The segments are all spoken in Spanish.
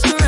house.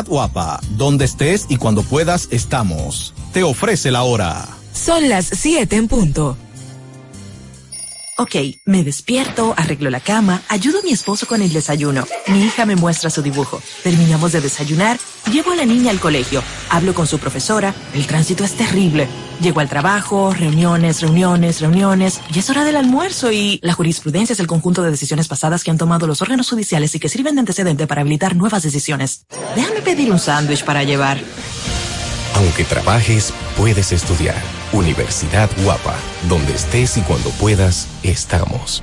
Guapa, donde estés y cuando puedas estamos. Te ofrece la hora. Son las 7 en punto. Ok, me despierto, arreglo la cama, ayudo a mi esposo con el desayuno. Mi hija me muestra su dibujo. Terminamos de desayunar, llevo a la niña al colegio, hablo con su profesora, el tránsito es terrible. Llego al trabajo, reuniones, reuniones, reuniones, y es hora del almuerzo y la jurisprudencia es el conjunto de decisiones pasadas que han tomado los órganos judiciales y que sirven de antecedente para habilitar nuevas decisiones. Déjame pedir un sándwich para llevar. Aunque trabajes, puedes estudiar. Universidad Guapa, donde estés y cuando puedas, estamos.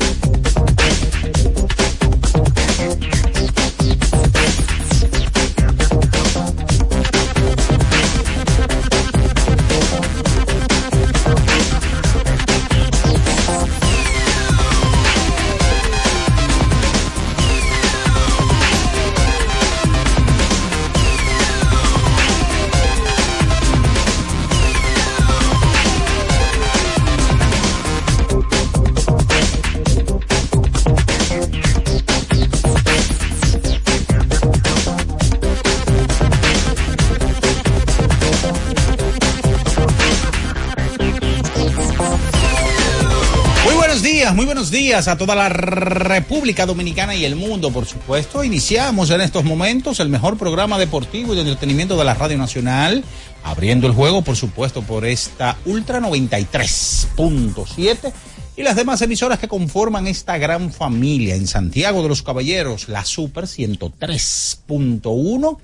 Días a toda la República Dominicana y el mundo, por supuesto. Iniciamos en estos momentos el mejor programa deportivo y de entretenimiento de la Radio Nacional, abriendo el juego, por supuesto, por esta Ultra 93.7 y las demás emisoras que conforman esta gran familia en Santiago de los Caballeros, la Super 103.1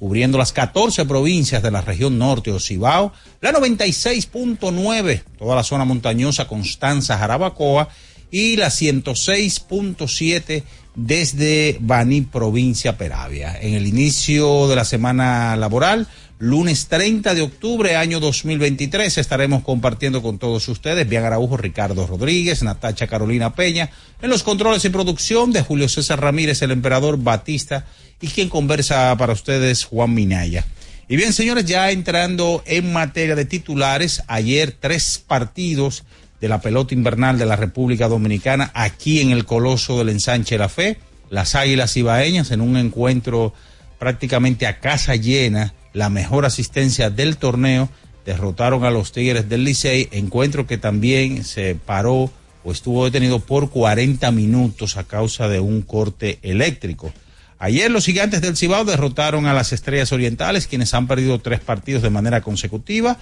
cubriendo las 14 provincias de la región norte o Cibao, la 96.9, toda la zona montañosa Constanza, Jarabacoa, y la 106.7 desde Baní, provincia Peravia. En el inicio de la semana laboral, lunes 30 de octubre, año 2023, estaremos compartiendo con todos ustedes, Bian Araujo, Ricardo Rodríguez, Natacha Carolina Peña, en los controles y producción de Julio César Ramírez, el emperador Batista, y quien conversa para ustedes, Juan Minaya. Y bien, señores, ya entrando en materia de titulares, ayer tres partidos de la pelota invernal de la República Dominicana aquí en el Coloso del Ensanche La Fe, las Águilas Ibaeñas en un encuentro prácticamente a casa llena, la mejor asistencia del torneo, derrotaron a los Tigres del Licey, encuentro que también se paró o estuvo detenido por 40 minutos a causa de un corte eléctrico. Ayer los gigantes del Cibao derrotaron a las Estrellas Orientales, quienes han perdido tres partidos de manera consecutiva,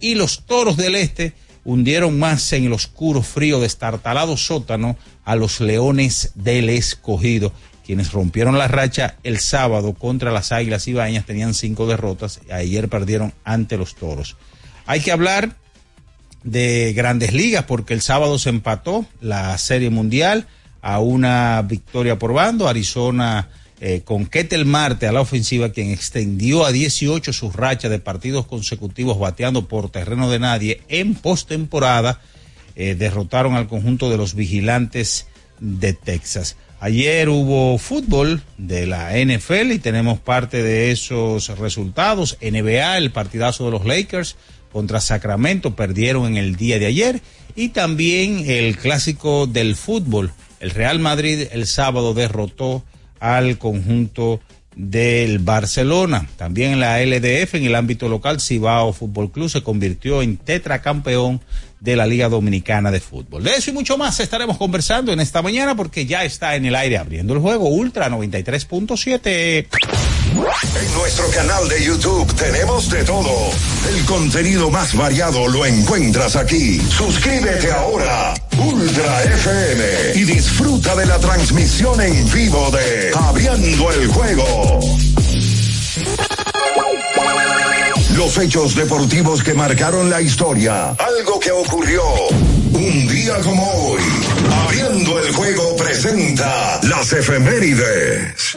y los Toros del Este hundieron más en el oscuro frío destartalado sótano a los Leones del Escogido, quienes rompieron la racha el sábado contra las Águilas Ibañas, tenían cinco derrotas, y ayer perdieron ante los Toros. Hay que hablar de grandes ligas porque el sábado se empató la Serie Mundial a una victoria por bando, Arizona eh, con Ketel Marte a la ofensiva, quien extendió a 18 sus rachas de partidos consecutivos bateando por terreno de nadie en postemporada, eh, derrotaron al conjunto de los vigilantes de Texas. Ayer hubo fútbol de la NFL y tenemos parte de esos resultados. NBA, el partidazo de los Lakers contra Sacramento, perdieron en el día de ayer. Y también el clásico del fútbol. El Real Madrid el sábado derrotó al conjunto del Barcelona. También en la LDF, en el ámbito local, Cibao Fútbol Club se convirtió en tetracampeón de la Liga Dominicana de Fútbol. De eso y mucho más estaremos conversando en esta mañana porque ya está en el aire abriendo el juego Ultra 93.7. En nuestro canal de YouTube tenemos de todo. El contenido más variado lo encuentras aquí. Suscríbete ahora, Ultra FM, y disfruta de la transmisión en vivo de Abriendo el Juego. Los hechos deportivos que marcaron la historia. Algo que ocurrió un día como hoy. Abriendo el Juego presenta las efemérides.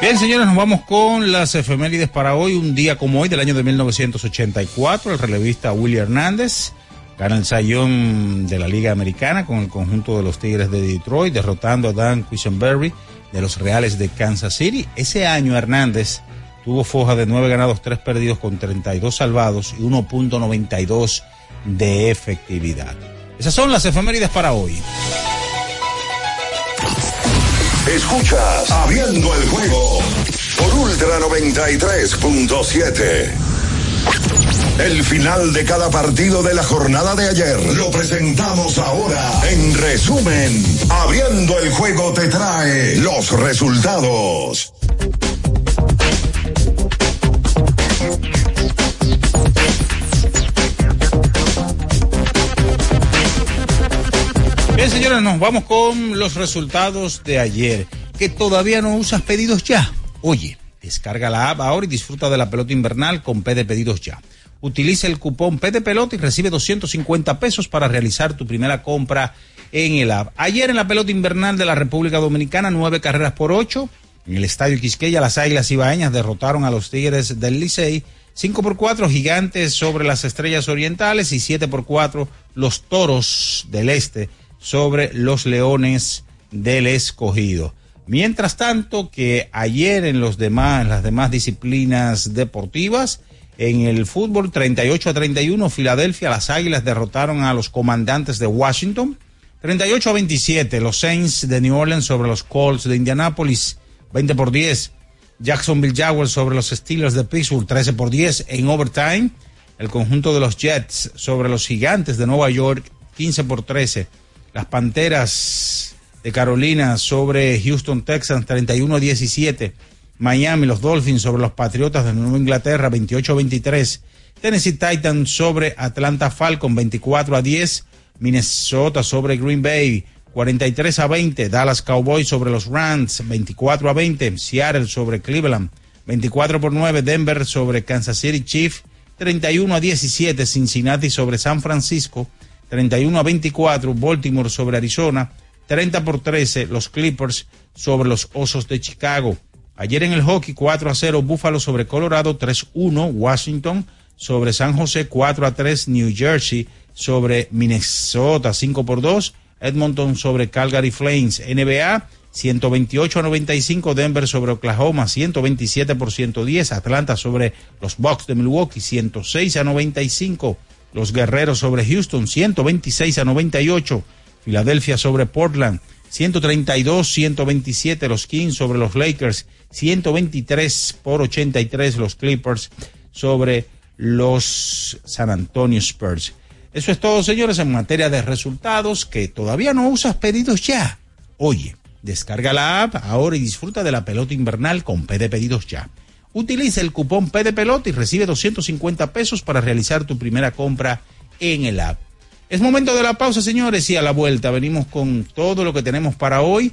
Bien, señores, nos vamos con las efemérides para hoy, un día como hoy del año de 1984. El relevista Willy Hernández Gana el sayón de la Liga Americana con el conjunto de los Tigres de Detroit, derrotando a Dan Quisenberry de los Reales de Kansas City. Ese año Hernández tuvo foja de 9 ganados, 3 perdidos con 32 salvados y 1.92 de efectividad. Esas son las efemérides para hoy. Escuchas Abriendo el juego por Ultra 93.7. El final de cada partido de la jornada de ayer lo presentamos ahora. En resumen, Abriendo el juego te trae los resultados. Bien, señores, nos vamos con los resultados de ayer. Que todavía no usas pedidos ya. Oye, descarga la app ahora y disfruta de la pelota invernal con P de pedidos ya. Utiliza el cupón P de pelota y recibe 250 pesos para realizar tu primera compra en el app. Ayer en la pelota invernal de la República Dominicana, nueve carreras por ocho. En el estadio Quisqueya, las Águilas Ibaeñas derrotaron a los Tigres del Licey. 5 por 4 Gigantes sobre las Estrellas Orientales y 7 por 4 los Toros del Este sobre los Leones del Escogido. Mientras tanto que ayer en los demás, en las demás disciplinas deportivas, en el fútbol 38 a 31, Filadelfia, las Águilas derrotaron a los comandantes de Washington. 38 a 27, los Saints de New Orleans sobre los Colts de Indianapolis. 20 por 10, Jacksonville Jaguars sobre los Steelers de Pittsburgh. 13 por 10 en overtime. El conjunto de los Jets sobre los Gigantes de Nueva York. 15 por 13. Las Panteras de Carolina sobre Houston Texans. 31 a 17. Miami, los Dolphins sobre los Patriotas de Nueva Inglaterra, 28-23. Tennessee Titans sobre Atlanta Falcon, 24 a 10. Minnesota sobre Green Bay, 43 a 20. Dallas Cowboys sobre los Rams, 24 a 20. Seattle sobre Cleveland, 24 por 9. Denver sobre Kansas City Chiefs, 31 a 17. Cincinnati sobre San Francisco, 31 a 24. Baltimore sobre Arizona, 30 por 13. Los Clippers sobre los Osos de Chicago. Ayer en el hockey 4 a 0 Buffalo sobre Colorado, 3-1 Washington sobre San José, 4 a 3 New Jersey sobre Minnesota, 5 por 2 Edmonton sobre Calgary Flames, NBA 128 a 95 Denver sobre Oklahoma, 127 por 110 Atlanta sobre los Bucks de Milwaukee, 106 a 95 los Guerreros sobre Houston, 126 a 98 Filadelfia sobre Portland, 132-127 los Kings sobre los Lakers, 123 por 83 los Clippers sobre los San Antonio Spurs. Eso es todo, señores, en materia de resultados que todavía no usas pedidos ya. Oye, descarga la app ahora y disfruta de la pelota invernal con P de pedidos ya. Utiliza el cupón P de pelota y recibe 250 pesos para realizar tu primera compra en el app. Es momento de la pausa, señores, y a la vuelta venimos con todo lo que tenemos para hoy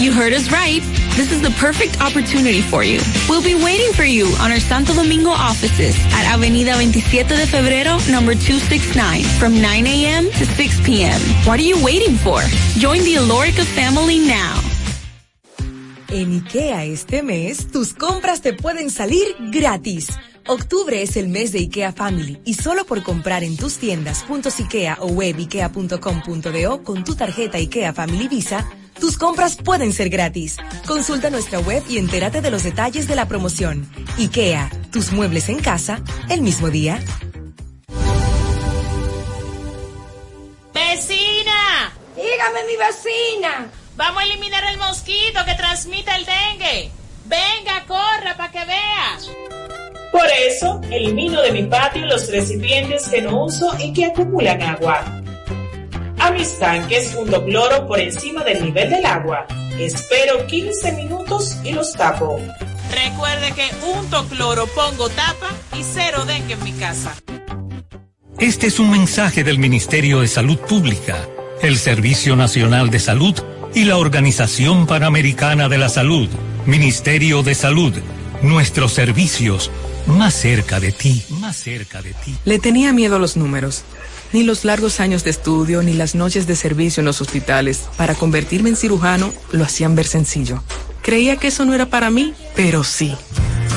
You heard us right. This is the perfect opportunity for you. We'll be waiting for you on our Santo Domingo offices at Avenida 27 de Febrero, number 269, from 9 a.m. to 6 p.m. What are you waiting for? Join the Alorica family now. En IKEA este mes, tus compras te pueden salir gratis. Octubre es el mes de IKEA Family y solo por comprar en tus tiendas IKEA o web IKEA.com.do con tu tarjeta IKEA Family Visa, tus compras pueden ser gratis. Consulta nuestra web y entérate de los detalles de la promoción. IKEA, tus muebles en casa, el mismo día. ¡Vecina! Dígame, mi vecina. Vamos a eliminar el mosquito que transmite el dengue. Venga, corra para que vea. Por eso, elimino de mi patio los recipientes que no uso y que acumulan agua. A mis tanques hundo cloro por encima del nivel del agua. Espero 15 minutos y los tapo. Recuerde que unto cloro, pongo tapa y cero dengue en mi casa. Este es un mensaje del Ministerio de Salud Pública, el Servicio Nacional de Salud y la Organización Panamericana de la Salud. Ministerio de Salud. Nuestros servicios más cerca de ti, más cerca de ti. Le tenía miedo a los números. Ni los largos años de estudio ni las noches de servicio en los hospitales para convertirme en cirujano lo hacían ver sencillo. Creía que eso no era para mí, pero sí.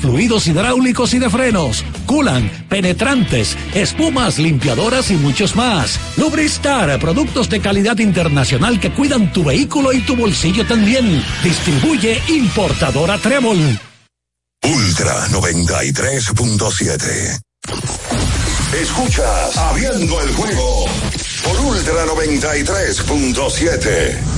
fluidos hidráulicos y de frenos, culan, penetrantes, espumas, limpiadoras y muchos más. Lubristar, productos de calidad internacional que cuidan tu vehículo y tu bolsillo también. Distribuye importadora Trébol. Ultra 93.7. Escuchas Abriendo el juego por Ultra 93.7.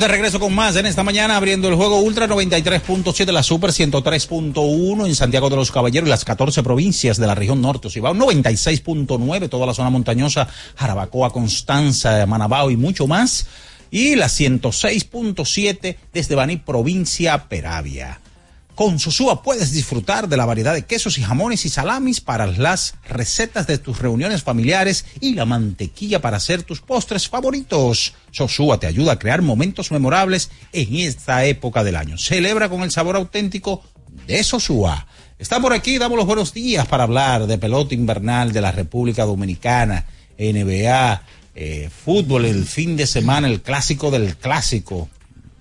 De regreso con más en esta mañana abriendo el juego Ultra 93.7, la Super 103.1 en Santiago de los Caballeros y las 14 provincias de la región norte, Ocibao 96.9, toda la zona montañosa, Jarabacoa, Constanza, Manabao y mucho más. Y la 106.7 desde Baní, provincia Peravia. Con Sosúa puedes disfrutar de la variedad de quesos y jamones y salamis para las recetas de tus reuniones familiares y la mantequilla para hacer tus postres favoritos. Sosúa te ayuda a crear momentos memorables en esta época del año. Celebra con el sabor auténtico de Sosúa. Está por aquí, damos los buenos días para hablar de pelota invernal de la República Dominicana, NBA, eh, fútbol, el fin de semana, el clásico del clásico.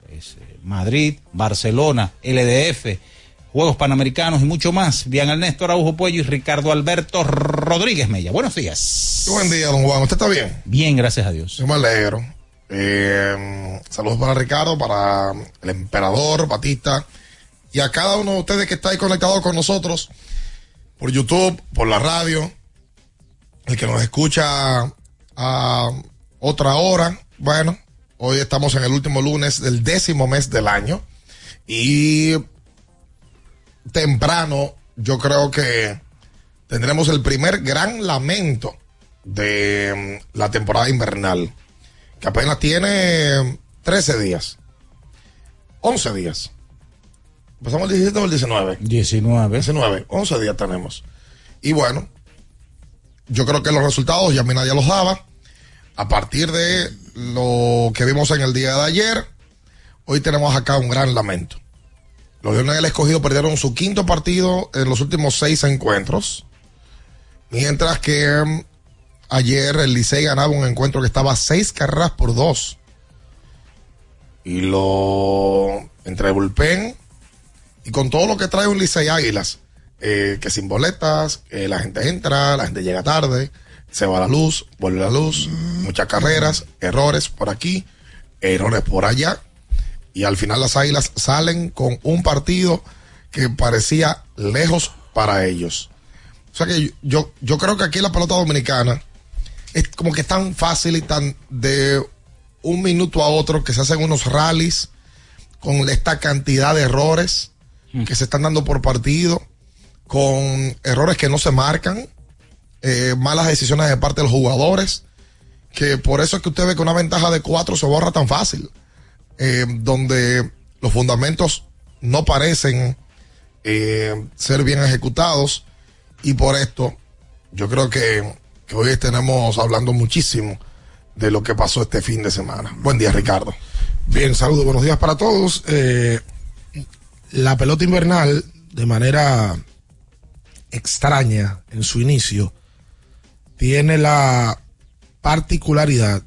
Eh, Madrid, Barcelona, LDF Juegos Panamericanos y mucho más. Al Néstor Araujo Puello y Ricardo Alberto Rodríguez Mella. Buenos días. Buen día, don Juan. ¿Usted está bien? Bien, gracias a Dios. Yo me alegro. Eh, saludos para Ricardo, para el emperador Batista y a cada uno de ustedes que está ahí conectado con nosotros por YouTube, por la radio, el que nos escucha a otra hora. Bueno, hoy estamos en el último lunes del décimo mes del año y temprano yo creo que tendremos el primer gran lamento de mm, la temporada invernal, que apenas tiene 13 días, 11 días. Empezamos el 17 o el 19. 19. 19, 11 días tenemos. Y bueno, yo creo que los resultados ya nadie los daba. A partir de lo que vimos en el día de ayer, hoy tenemos acá un gran lamento. Los Leones del Escogido perdieron su quinto partido en los últimos seis encuentros. Mientras que mm, ayer el Licey ganaba un encuentro que estaba seis carreras por dos. Y lo entre bullpen y con todo lo que trae un Licey Águilas, eh, que sin boletas, que la gente entra, la gente llega tarde, se va la luz, vuelve la luz, muchas carreras, errores por aquí, errores por allá. Y al final las Águilas salen con un partido que parecía lejos para ellos. O sea que yo, yo creo que aquí la pelota dominicana es como que es tan fácil y tan de un minuto a otro que se hacen unos rallies con esta cantidad de errores que se están dando por partido, con errores que no se marcan, eh, malas decisiones de parte de los jugadores, que por eso es que usted ve que una ventaja de cuatro se borra tan fácil. Eh, donde los fundamentos no parecen eh, ser bien ejecutados y por esto yo creo que, hoy tenemos hablando muchísimo de lo que pasó este fin de semana. Buen día, Ricardo. Bien, saludos, buenos días para todos. La pelota invernal, de manera extraña en su inicio, tiene la particularidad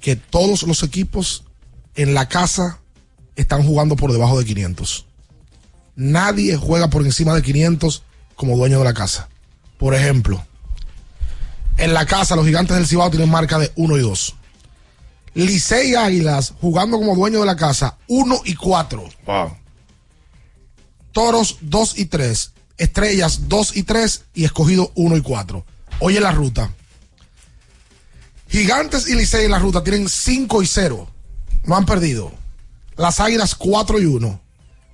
que todos los equipos en la casa están jugando por debajo de 500. Nadie juega por encima de 500 como dueño de la casa. Por ejemplo, en la casa los gigantes del Cibao tienen marca de 1 y 2. Licey Águilas jugando como dueño de la casa 1 y 4. Wow. Toros 2 y 3. Estrellas 2 y 3 y escogido 1 y 4. Oye la ruta. Gigantes y Licey en la ruta tienen 5 y 0 no han perdido. Las Águilas 4 y 1.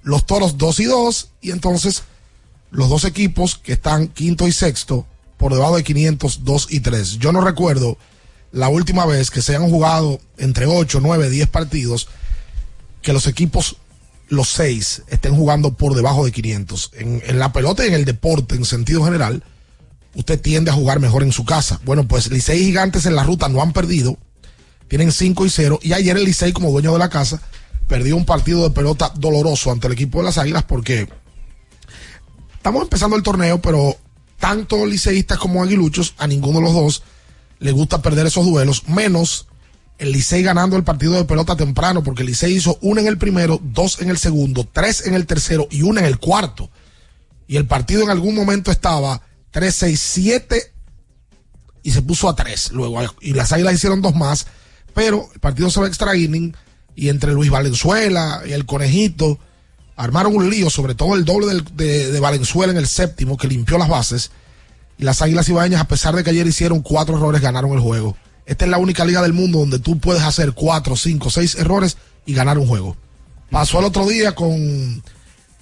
Los Toros 2 y 2. Y entonces los dos equipos que están quinto y sexto por debajo de 500, 2 y 3. Yo no recuerdo la última vez que se hayan jugado entre 8, 9, 10 partidos que los equipos, los 6, estén jugando por debajo de 500. En, en la pelota y en el deporte en sentido general, usted tiende a jugar mejor en su casa. Bueno, pues Licey Gigantes en la ruta no han perdido tienen 5 y 0. Y ayer el Licey, como dueño de la casa, perdió un partido de pelota doloroso ante el equipo de las Águilas porque estamos empezando el torneo, pero tanto liceístas como aguiluchos, a ninguno de los dos le gusta perder esos duelos, menos el Licey ganando el partido de pelota temprano, porque el Licey hizo uno en el primero, dos en el segundo, tres en el tercero y uno en el cuarto. Y el partido en algún momento estaba 3, 6, 7 y se puso a 3 luego. Y las águilas hicieron dos más pero el partido se va a extra inning y entre Luis Valenzuela y el conejito armaron un lío, sobre todo el doble de, Valenzuela en el séptimo que limpió las bases. Y las Águilas Ibañas, a pesar de que ayer hicieron cuatro errores, ganaron el juego. Esta es la única liga del mundo donde tú puedes hacer cuatro, cinco, seis errores y ganar un juego. Pasó el otro día con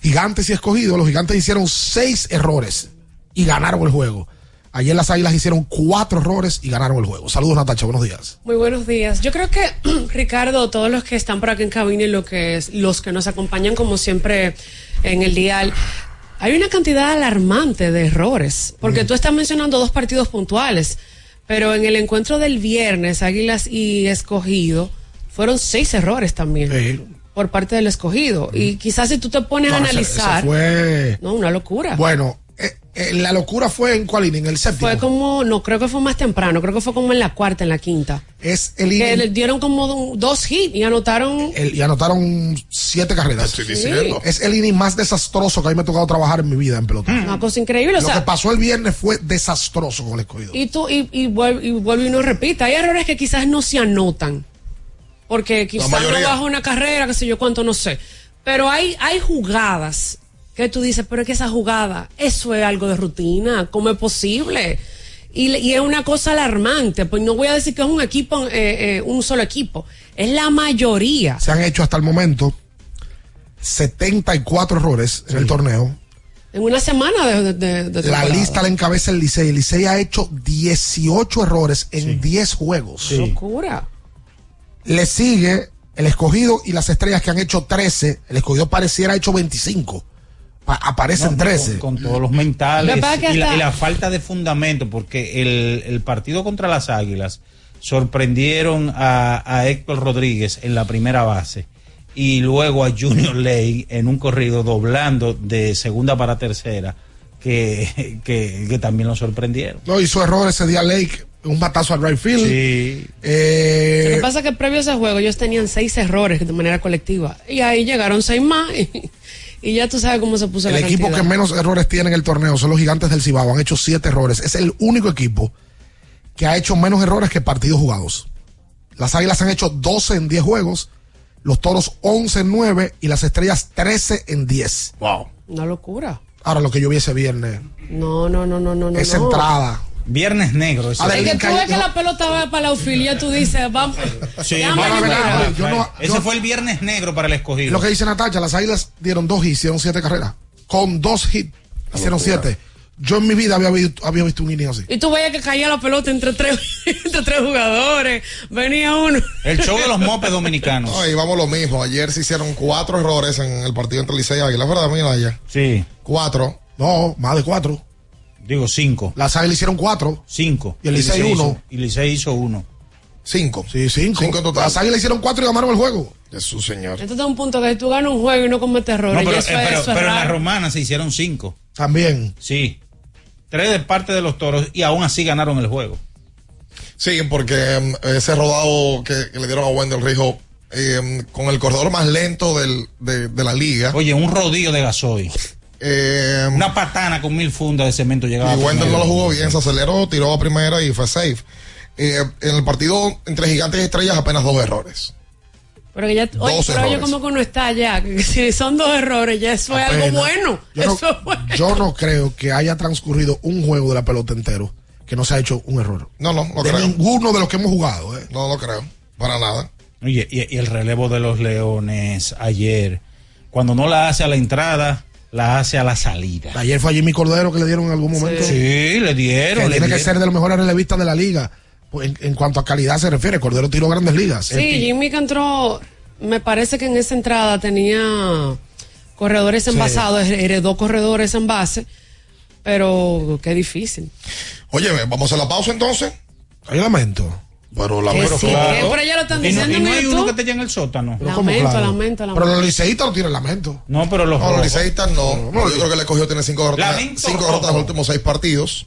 Gigantes y Escogidos. Los Gigantes hicieron seis errores y ganaron el juego. Ayer las Águilas hicieron cuatro errores y ganaron el juego. Saludos, Natacha. Buenos días. Muy buenos días. Yo creo que, Ricardo, todos los que están por aquí en cabina y lo que es, los que nos acompañan, como siempre, en el dial, hay una cantidad alarmante de errores. Porque mm. tú estás mencionando dos partidos puntuales, pero en el encuentro del viernes, Águilas y Escogido, fueron seis errores también. Por parte del escogido. Y quizás si tú te pones a analizar. fue... No, una locura. Bueno, Eh, la locura fue en cuál inning, en el séptimo. Fue como, no creo que fue más temprano, creo que fue como en la cuarta, en la quinta. Es el Que inning. le dieron como do- dos hits y anotaron. el- y anotaron siete carreras. Estoy diciendo. Es el inning más desastroso que a mí me ha tocado trabajar en mi vida en pelota. Una cosa increíble, o Lo sea. que pasó el viernes fue desastroso con el escogido. Y tú, y, y, vuelve, y vuelve y no repita. Hay errores que quizás no se anotan. Porque quizás no bajo una carrera, qué sé yo cuánto, no sé. Pero hay, hay jugadas que tú dices, pero es que esa jugada, eso es algo de rutina, ¿cómo es posible? Y, es una cosa alarmante, pues no voy a decir que es un equipo, eh, eh, un solo equipo, es la mayoría. Se han hecho hasta el momento 74 errores en el torneo. En una semana de, de- de- de La lista la encabeza el Licey. El Licey ha hecho 18 errores en 10 juegos. Locura. Le sigue el escogido y las estrellas que han hecho 13. El escogido pareciera ha hecho 25. Pa- aparecen No, 13. Con, con todos los mentales y, la, hasta- y la falta de fundamento, porque el, el partido contra las Águilas sorprendieron a, a Héctor Rodríguez en la primera base y luego a Junior Ley en un corrido doblando de segunda para tercera, que, que, que también lo sorprendieron. No hizo error ese día Lake. Un batazo al right field. Sí. Eh, Lo que pasa es que previo a ese juego ellos tenían seis errores de manera colectiva. Y ahí llegaron seis más. Y, y ya tú sabes cómo se puso el la equipo cantidad. que menos errores tiene en el torneo son los gigantes del Cibao. Han hecho 7 errores. Es el único equipo que ha hecho menos errores que partidos jugados. Las águilas han hecho 12 en 10 juegos. Los toros 11 en 9 y las estrellas 13 en 10. Wow. Una locura. Ahora lo que yo vi ese viernes. No, no, no, no, no. no, esa no. entrada. Viernes negro. ese. A ver, Es que tú ves que la pelota va para la y tú dices, vamos. Sí, déjame vamos a ver, ver. Yo no- Ese yo- fue el viernes negro para el escogido. Lo que dice Natacha, las águilas dieron dos hits, hicieron 7 carreras. Con dos hits, hicieron 7. Yo en mi vida había visto, había visto un inning así. Y tú veías que caía la pelota entre tres, entre tres jugadores. Venía uno. El show de los mopes dominicanos. No, y vamos lo mismo. Ayer se hicieron cuatro errores en el partido entre Licey y Águilas, ¿verdad, Minaya? Sí. Cuatro. No, más de 4. Digo cinco. Las águilas hicieron 4. Cinco. Y el Licey hizo- uno. Y Licey hizo uno. Cinco. Sí, 5. Cinco en total. Las águilas hicieron 4 y ganaron el juego. Jesús, señor. Entonces es un punto que tú ganas un juego y no cometes errores. No, pero, eso, eh, pero- eso es pero en la romana se hicieron cinco. También. Sí. Tres de parte de los toros y aún así ganaron el juego. Sí, porque em, ese rodado que, que le dieron a Wendell Rijo em, con el corredor más lento del- de, de la liga. Oye, un rodillo de gasoil. Em, Una patana con mil fundas de cemento llegaba. y Wendell no lo jugó bien, se aceleró, tiró a primera y fue safe. Eh, en el partido entre gigantes y estrellas apenas dos errores. Pero que ya, oye, pero errores. como que uno está ya. Si son dos errores, ya eso es algo bueno. Yo no, Eso es bueno. yo no creo que haya transcurrido un juego de la pelota entero que no se ha hecho un error. No, no, no de creo. ninguno de los que hemos jugado. ¿eh? No lo creo. Para nada. Oye, y, y el relevo de los leones ayer, cuando no la hace a la entrada, la hace a la salida. Ayer fue a Jimmy Cordero que le dieron en algún momento. Sí, le dieron. que le tiene que ser de los mejores relevistas de la liga. Pues, En, en cuanto a calidad se refiere, Cordero tiró grandes ligas. Sí, Jimmy que entró, me parece que en esa entrada tenía corredores envasados, heredó corredores en base, pero qué difícil. Oye, vamos a la pausa entonces. Hay lamento. Pero la pero sí, claro. por allá lo están Y no, diciendo. y no hay uno que llegue en el sótano. Pero ¿cómo Lamento, claro? lamento, lamento. Pero los liceístas no tienen lamento. No, pero los No, los liceístas no. No, yo creo que el escogido tiene cinco derrotas, cinco derrotas en los últimos seis partidos.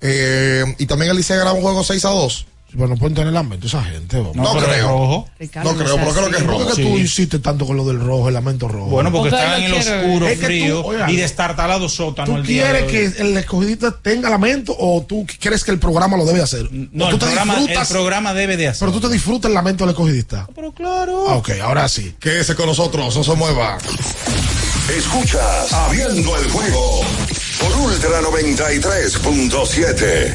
Eh, y también el Licey ganaba un juego 6 a 2. Bueno, pueden tener lamento esa gente. vamos. No, creo. es rojo. Ricardo, No creo, pero creo que es rojo. ¿Por qué Sí. tú insistes tanto con lo del rojo, el lamento rojo? Bueno, porque están lo en el quiero. oscuro, Es tú- frío oiga, y destartalado sótano ¿Tú el día de quieres hoy. que el escogidista tenga lamento o tú crees que el programa lo debe hacer? No, ¿O el te programa, el programa debe de hacer. pero tú te disfrutas el lamento del escogidista. Pero claro. Ah, ok, ahora sí. Quédese con nosotros, no se mueva. Escuchas Abriendo el juego por Ultra 93.7.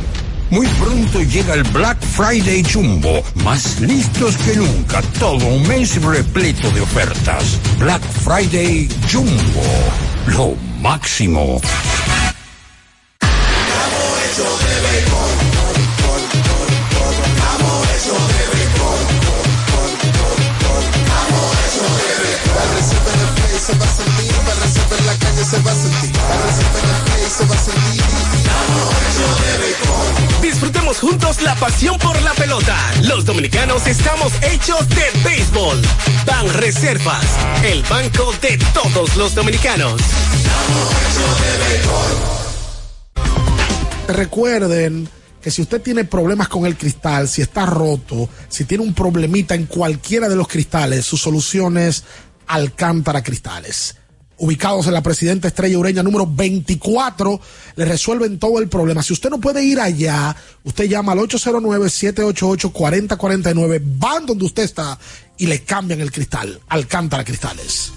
Muy pronto llega el Black Friday Jumbo, más listos que nunca, todo un mes repleto de ofertas. Black Friday Jumbo, lo máximo. Juntos la pasión por la pelota. Los dominicanos estamos hechos de béisbol. Ban Reservas, el banco de todos los dominicanos. Recuerden que si usted tiene problemas con el cristal, si está roto, si tiene un problemita en cualquiera de los cristales, su solución es Alcántara Cristales ubicados en la Presidenta Estrella Ureña número 24, le resuelven todo el problema. Si usted no puede ir allá, usted llama al 809-788-4049, van donde usted está y le cambian el cristal. Alcántara Cristales.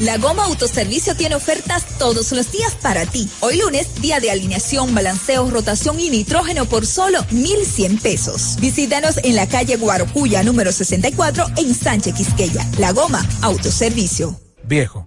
La Goma Autoservicio tiene ofertas todos los días para ti. Hoy lunes, día de alineación, balanceo, rotación y nitrógeno por solo 1,100 pesos. Visítanos en la calle Guarocuya, número 64, en Sánchez Quisqueya. La Goma Autoservicio. Viejo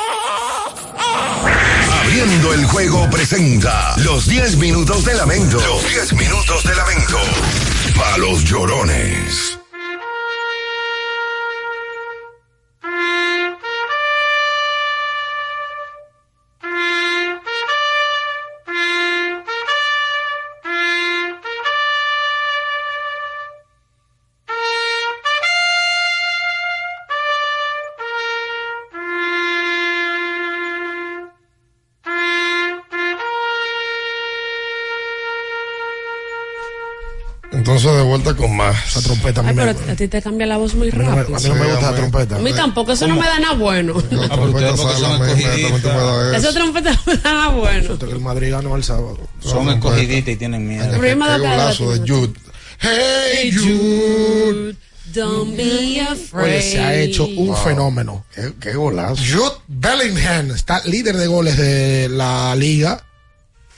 Abriendo el juego presenta los 10 minutos de lamento. Los 10 minutos de lamento. Para los llorones. Con más. Esa trompeta a mí Ay, me, pero a ti te cambia la voz muy a mí no me- rápido. a mí no me gusta la trompeta. A mí tampoco, eso no me da nada bueno. La trompeta sale, Esa trompeta no me da nada bueno. El Madrid ganó el sábado. Son escogiditas y tienen miedo. El problema Qué de la golazo de Jude. Hey Jude. Don't be afraid. Oye, se ha hecho un Wow. fenómeno. Qué, qué golazo. Jude Bellingham está líder de goles de la liga.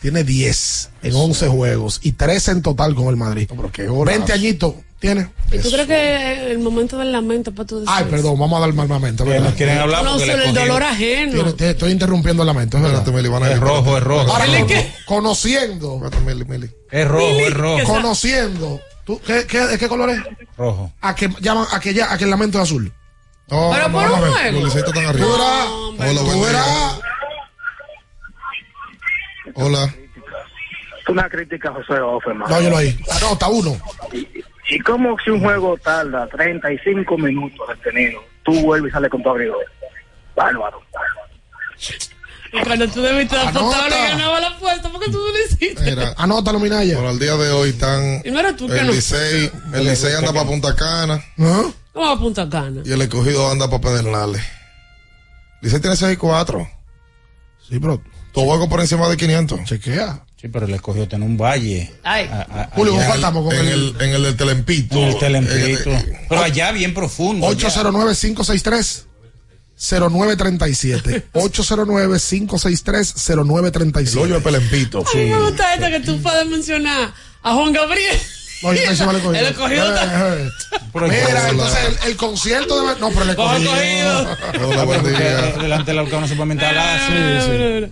Tiene 10 en 11 juegos y 13 en total con el Madrid. Pero qué golazo. 20 añitos tiene. ¿Y tú crees que el momento del lamento para tú decir Ay, perdón, vamos a dar mal momento. Que no quieren hablar No, sobre el dolor ajeno. Tiene- te- estoy interrumpiendo el lamento, es verdad. Es rojo, es rojo. Ahora, ¿Mili qué? conociendo, Espérate, Meli, Meli. Es rojo, es rojo. conociendo, ¿tú, qué, qué, ¿de qué color es? Rojo. A que llaman, a que ya, a que el lamento es azul. No, Pero por un juego. Los liceístas están arriba. Tú verás, Hola. Una crítica a José Offerman. No, yo lo ahí. Anota uno. ¿Y cómo si un juego tarda 35 minutos detenido, tú vuelves y sales con tu abridor? Bárbaro. Y cuando tú debiste apostar y ganaba la apuesta, ¿por qué tú no lo hiciste? Mira, Anótalo, Minaya. por el día de hoy están Y no eres tú que el no. Licey, el Licey anda para Punta Cana ¿Ah? ¿Cómo a Punta Cana? y el escogido anda para Pedernales. Licey tiene 6 y 4. Sí, pero Todo juego por encima de 500. chequea. Sí, pero le escogió tener un valle. Ay. A- a- Julio, allá, ¿cómo faltamos con En el, el, en el del Telempito. en el Telempito. En el- Pero allá bien profundo. allá. 809-563 0937 809-563 el hoyo de 0937 Pelempito. A mí me gusta esta que tú puedes mencionar a Juan Gabriel. No, yo pensé mal escogido. El escogido está- Eh, eh. Mira, entonces el, el concierto de. No, pero el cogido. Porque día. delante del arcano no se puede mentar la-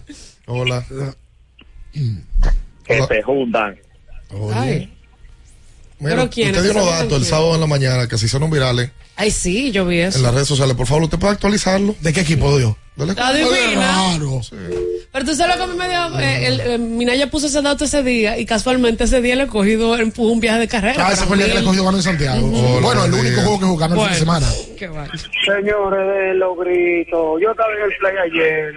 Hola. Que Hola. se juntan. Oye. Ay. Mira, ¿Pero quiénes? usted dio unos ¿Quiénes? datos el sábado en la mañana que se hicieron virales Ay, sí, yo vi eso. en las redes sociales. Por favor, ¿usted puede actualizarlo? ¿De qué equipo dio? Raro. Pero tú sabes lo que a mí me dio. Eh, el, eh, Minaya puso ese dato ese día y casualmente ese día le cogido empujó un viaje de carrera. Ah, ese fue el día que le cogió ganó en Santiago. Hola, bueno, el único juego que jugaron el fin de Bueno. semana. Qué vaya. Señores de los gritos, yo estaba en el play ayer.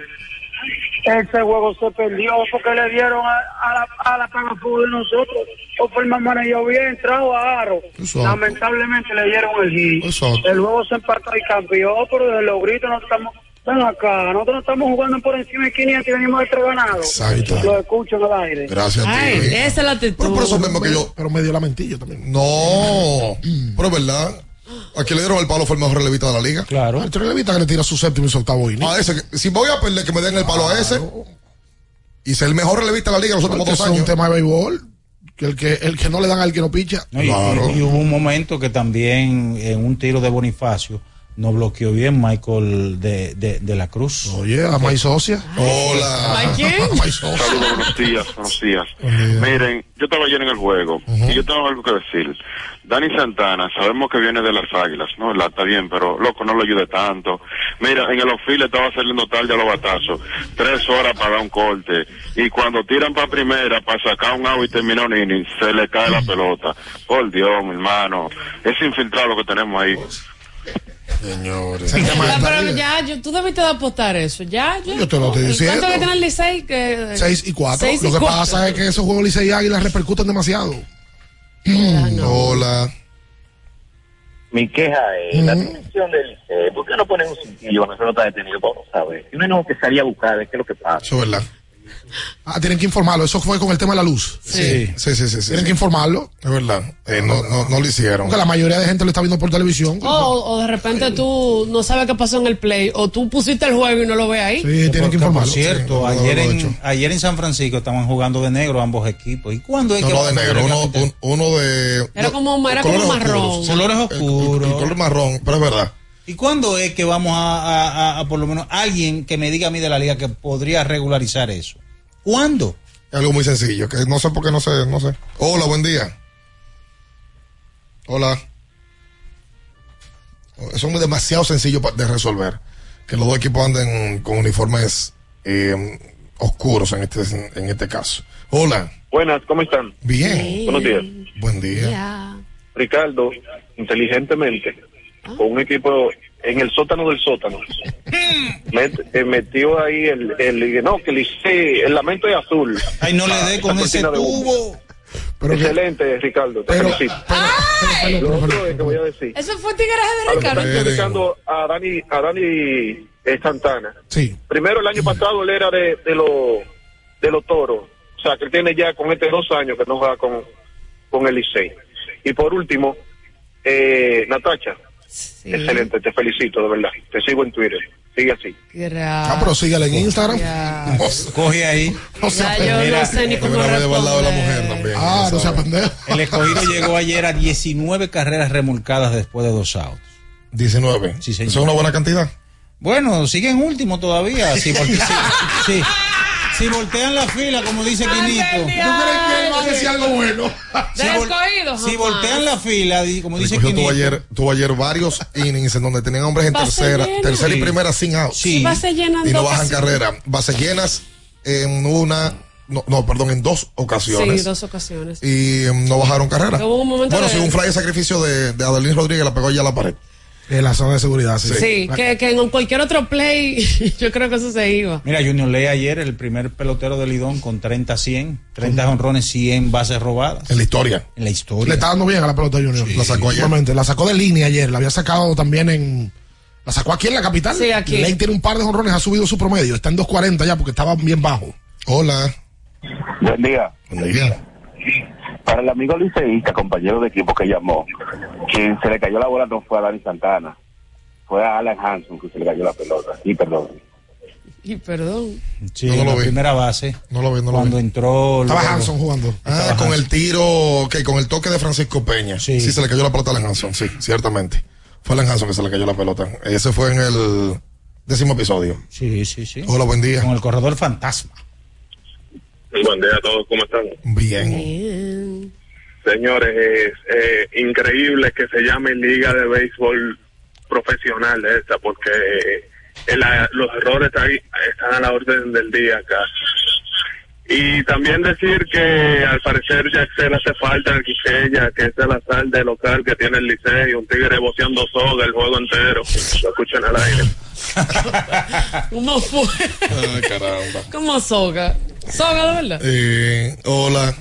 Ese juego se perdió porque le dieron a, a la, a la paga de nosotros. O el manejó bien, trajo a Aro. Exacto. Lamentablemente le dieron el hit. Exacto. El juego se empató y cambió, pero desde los gritos no estamos. Ven acá, nosotros no estamos jugando por encima de 500 y venimos de tres ganados. Exacto. Lo escucho en el aire. Gracias a ti. Ay, esa es la actitud. Pero por eso mismo que yo. Pero me dio lamentillo también. No. Pero es verdad. A quien le dieron el palo fue el mejor relevista de la liga. Claro. El Trelevita que le tira su séptimo y su octavo inning. A ese, que- si voy a perder, que me den el palo a ese. Y ser el mejor relevista de la liga los últimos dos eso es un años. tema de béisbol. Que el que, el que no le dan al que no picha. No, y, Claro. y- y hubo un momento que también en un tiro de Bonifacio nos bloqueó bien Michael de, de, de la Cruz. Oye, a May Socia. Hola. ¿A quién? A May Socia. Saludos, buenos días, buenos días. Miren, yo estaba ayer en el juego y yo tengo algo que decir. Dani Santana, sabemos que viene de las águilas, ¿no? La, está bien, pero loco, no lo ayude tanto. Mira, en el ofil estaba saliendo tarde a los batazos. Tres horas para dar un corte. Y cuando tiran para primera, para sacar un out y terminar un inning, se le cae la pelota. Por Dios, mi hermano. Es infiltrado lo que tenemos ahí. Señores. Ya, de pero María. ya, yo, tú debiste de apostar eso. Ya, ya. Yo te lo estoy ¿Y diciendo. ¿Cuánto que tiene el Licey? Que... 6 y 4. Seis y Lo que cuatro. pasa es que esos juegos Licey y Águilas repercuten demasiado. Hola. Mi queja es la dirección del liceo. ¿Por qué no ponen un cintillo cuando se no está detenido? Vamos a ver. Y uno no que salía a buscar, qué es lo que pasa. Eso es verdad. Ah, tienen que informarlo. Eso fue con el tema de la luz. Sí, sí, sí, sí. sí, Tienen sí. que informarlo. Es verdad. Eh, no, no, no lo hicieron. Porque la mayoría de gente lo está viendo por televisión. O, o de repente tú no sabes qué pasó en el play, o tú pusiste el juego y no lo ves ahí. Sí, tienen que Por informarlo. cierto, Sí, no, ayer, en, ayer en San Francisco estaban jugando de negro ambos equipos. ¿Y cuándo es No, que no de negro, uno, un- uno de. Era como, era como colores marrón. oscuros. Colores El- oscuros. El, color marrón, pero es verdad. ¿Y cuándo es que vamos a, a- a- a por lo menos alguien que me diga a mí de la liga que podría regularizar eso? ¿Cuándo? Algo muy sencillo, que no sé por qué no sé, no sé. Hola, buen día. Hola. Eso es demasiado sencillo de resolver. Que los dos equipos anden con uniformes eh, oscuros en este, en este caso. Hola. Buenas, ¿cómo están? Bien. Buenos días. Buen día. Ricardo, inteligentemente, con un equipo en el sótano del sótano, met- eh, metió ahí el, el no, que le hice, el lamento es azul. Ay, no le dé con ese de. Excelente, Ricardo, te felicito. Lo otro es que voy a decir. Eso fue tigueraje A de Ricardo. a Dani, a Dani Santana. Sí. Primero, el año pasado él era de, de los de los toros. O sea, que él tiene ya con este dos años que no juega con, con el Licey. Y por último, eh, Natacha. Excelente, te felicito, de verdad. Te sigo en Twitter. Sigue así. Ah, pero síguele en Instagram. Coge ahí. No sea Ya yo pendejo. no sé ni cómo Una vez de al lado de la responder. mujer también. Ah, no sea pendejo. El escogido llegó ayer a 19 carreras remolcadas después de dos outs. 19. Sí, señor. Eso es una buena cantidad. Bueno, siguen último todavía. Si, vol- si- si- si voltean la fila, como dice Quinito. ¿Tú crees que él va a decir algo bueno? Si, vol- escogido, si voltean la fila, como dice Quinito. tuvo ayer, tuvo ayer varios innings en donde tenían hombres en Base tercera, llena. tercera y Sí. primera sin out. Sí. Y va se llenando Y no bajan carrera. Bases llenas en una, no, no, perdón, en dos ocasiones. Sí, dos ocasiones. Y em, no bajaron carrera. Hubo un momento bueno, de- sí, un fly de sacrificio de, de Adelín Rodríguez la pegó ya a la pared. En la zona de seguridad, sí. Sí, que, que en cualquier otro play, yo creo que eso se iba. Mira, Junior Ley ayer, el primer pelotero de Lidón con 30-100, 30 honrones, 100 bases robadas. En la historia. En la Le historia. está dando bien a la pelota Junior. La sacó ayer. La sacó de línea ayer. La había sacado también en. La sacó aquí en la capital. Sí, aquí. Ley tiene un par de jonrones, ha subido su promedio. Está en 2.40 ya porque estaba bien bajo. Hola. Buen día. Buen día. Para el amigo liceísta, compañero de equipo que llamó, quien se le cayó la bola no fue a Dani Santana, fue a Alan Hanson que se le cayó la pelota. Y perdón. Y perdón. Sí, No, lo la vi. primera base. No lo vi, no lo Cuando vi. entró. Estaba luego- Hanson jugando. Ah, con el tiro, que con el toque de Francisco Peña. Sí. Sí. se le cayó la pelota a Alan Hanson, sí, ciertamente. Fue Alan Hanson que se le cayó la pelota. Ese fue en el décimo episodio. Sí, sí, sí. Hola, buen día. Con el corredor fantasma. Buen día a todos, ¿cómo están? Bien. Bien. Señores, es eh, increíble que se llame Liga de Béisbol Profesional esta, porque eh, la- los errores están a la orden del día acá. Y también decir que al parecer ya Excel hace falta en Quisqueya, que es de la sal de local que tiene el Licey, un tigre boceando soga el juego entero. Lo escuchan al aire. ¿Cómo fue? Ay, caramba. ¿Cómo soga? ¿Soga de verdad? Eh, hola.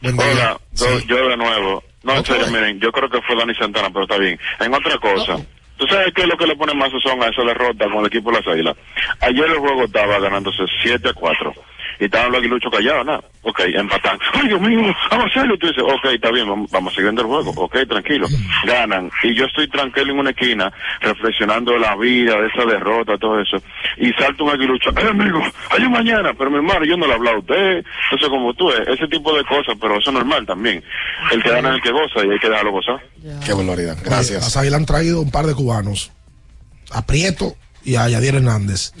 Buen día. Hola, Sí. yo, de nuevo. No, en serio, miren, yo creo que fue Dani Santana, pero está bien. En otra cosa, Oh. ¿tú sabes qué es lo que le pone más sazón a esa derrota con el equipo de las Águilas? Ayer el juego estaba ganándose 7 a 4. Y estaban los aguiluchos callados, nada. Ok, empatan. Ay, Dios mío, vamos a hacerlo. Y tú dices, ok, está bien, vamos, vamos a seguir viendo el juego. Ok, tranquilo. Ganan. Y yo estoy tranquilo en una esquina, reflexionando de la vida, de esa derrota, todo eso. Y salta un aguilucho, eh, amigo, hay un mañana. Pero mi hermano, yo no le he hablado a usted. Entonces, como tú, eh, ese tipo de cosas, pero eso es normal también. El que gana es el que goza y hay que dejarlo gozar. Qué barbaridad. Las Gracias. Águilas han traído un par de cubanos. A Prieto y a Yadier Hernández.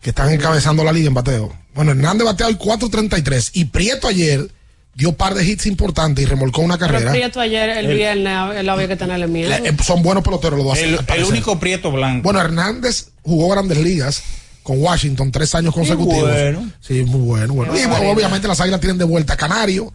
Que están encabezando la liga en bateo. Bueno, Hernández bateó el 4.33. Y Prieto ayer dio par de hits importantes y remolcó una Pero carrera. Prieto ayer, el El- viernes, él había que tenerle miedo. La- eh, son buenos peloteros los dos. El, al el único prieto blanco. Bueno, Hernández jugó grandes ligas con Washington tres años consecutivos. bueno. Sí, muy bueno. bueno. Y bueno, obviamente las águilas tienen de vuelta a Canario,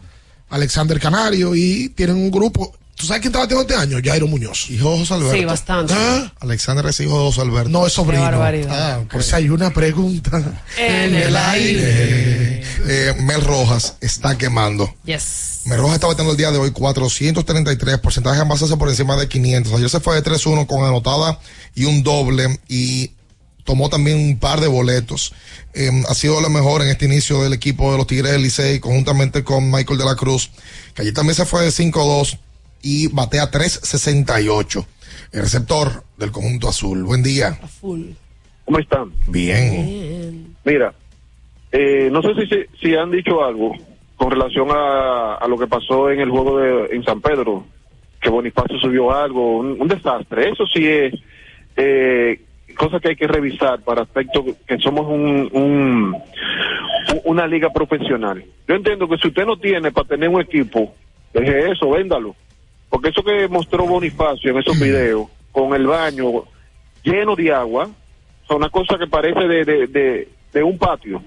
Alexander Canario, y tienen un grupo. ¿Tú sabes quién está batiendo este año? Jairo Muñoz. Hijo de José Alberto. Sí, bastante. Ah, Alexander es hijo de José Alberto. No es sobrino. Qué barbaridad. Ah. Por si hay una pregunta En el aire. Eh, Mel Rojas está quemando. Yes. Mel Rojas está batiendo el día de hoy 433, porcentaje en base por encima de 500. Ayer se fue de 3-1 con anotada y un doble y tomó también un par de boletos. Eh, ha sido la mejor en este inicio del equipo de los Tigres del Licey, conjuntamente con Michael de la Cruz, que allí también se fue de 5-2 y batea 3-68. El receptor del conjunto azul. Buen día. ¿Cómo están? Bien. Mira, eh, no sé si, si, si han dicho algo con relación a, a lo que pasó en el juego de, en San Pedro, que Bonifacio subió algo, un, un desastre. Eso sí es eh, cosa que hay que revisar para aspecto que somos un, un- un- una liga profesional. Yo entiendo que si usted no tiene para tener un equipo, deje eso, véndalo. Porque eso que mostró Bonifacio en esos videos, con el baño lleno de agua, o sea, una cosa que parece de, de, de, de un patio.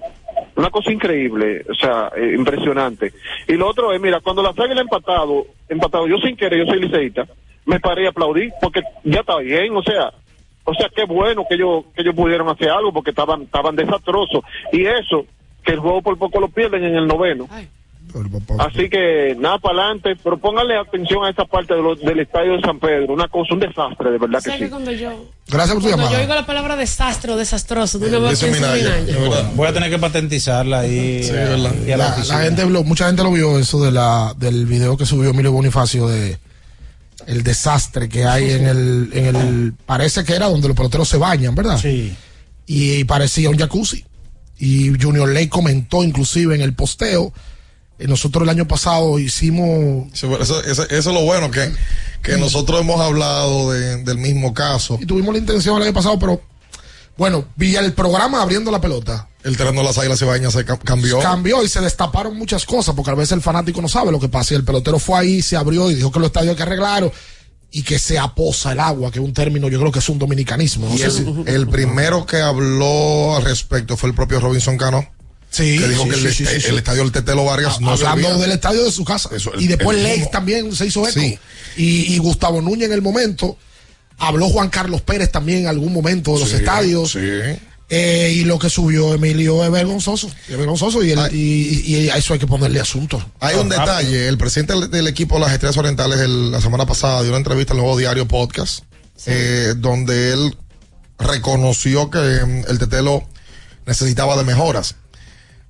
Una cosa increíble, o sea, eh, impresionante. Y lo otro es, mira, cuando las águilas empatado, empatado, yo sin querer, yo soy liceísta, me paré a aplaudir porque ya está bien, o sea, o sea, qué bueno que ellos, que ellos pudieron hacer algo porque estaban, estaban desastrosos. Y eso, que el juego por poco lo pierden en el noveno. Así que nada para adelante, pero pónganle atención a esta parte de lo- del estadio de San Pedro, una cosa, un desastre, de verdad que ¿Sabes sí. que yo, Gracias por tu cuando yo llamada. oigo la palabra desastre o desastroso, de una vez. Voy a tener que patentizarla ahí. Sí, eh, ¿verdad? y a la La, oficina. la gente lo- mucha gente lo vio eso de la del video que subió Emilio Bonifacio de el desastre que hay en el en el parece que era donde los peloteros se bañan, ¿verdad? Sí. Y, parecía un jacuzzi. Y Junior Ley comentó inclusive en el posteo nosotros el año pasado hicimos Eso, eso- eso- eso es lo bueno, que, que nosotros hemos hablado de- del mismo caso. y tuvimos la intención el año pasado, pero bueno, vi el programa abriendo la pelota. El terreno de las águilas Ibañas se ca- cambió. Cambió y se destaparon muchas cosas, porque a veces el fanático no sabe lo que pasa. Y el pelotero fue ahí, se abrió y dijo que los estadios hay que arreglar y que se aposa el agua, que es un término, yo creo que es un dominicanismo. No Y sé el, si- el primero que habló al respecto fue el propio Robinson Cano. Sí, que dijo sí, que el, sí, este- el estadio del Tetelo Vargas no Hablando servía. del estadio de su casa. Eso, el- y después mismo. también se hizo eco. Sí. Y, y Gustavo Núñez en el momento. Habló Juan Carlos Pérez también en algún momento de los Sí, estadios. sí. Eh, y lo que subió Emilio es vergonzoso. Es vergonzoso y, el- y- y- y a eso hay que ponerle asunto. Hay un detalle, el presidente del, del equipo de las Estrellas Orientales el- la semana pasada dio una entrevista al Nuevo Diario Podcast, eh, donde él reconoció que mm, el Tetelo necesitaba de mejoras.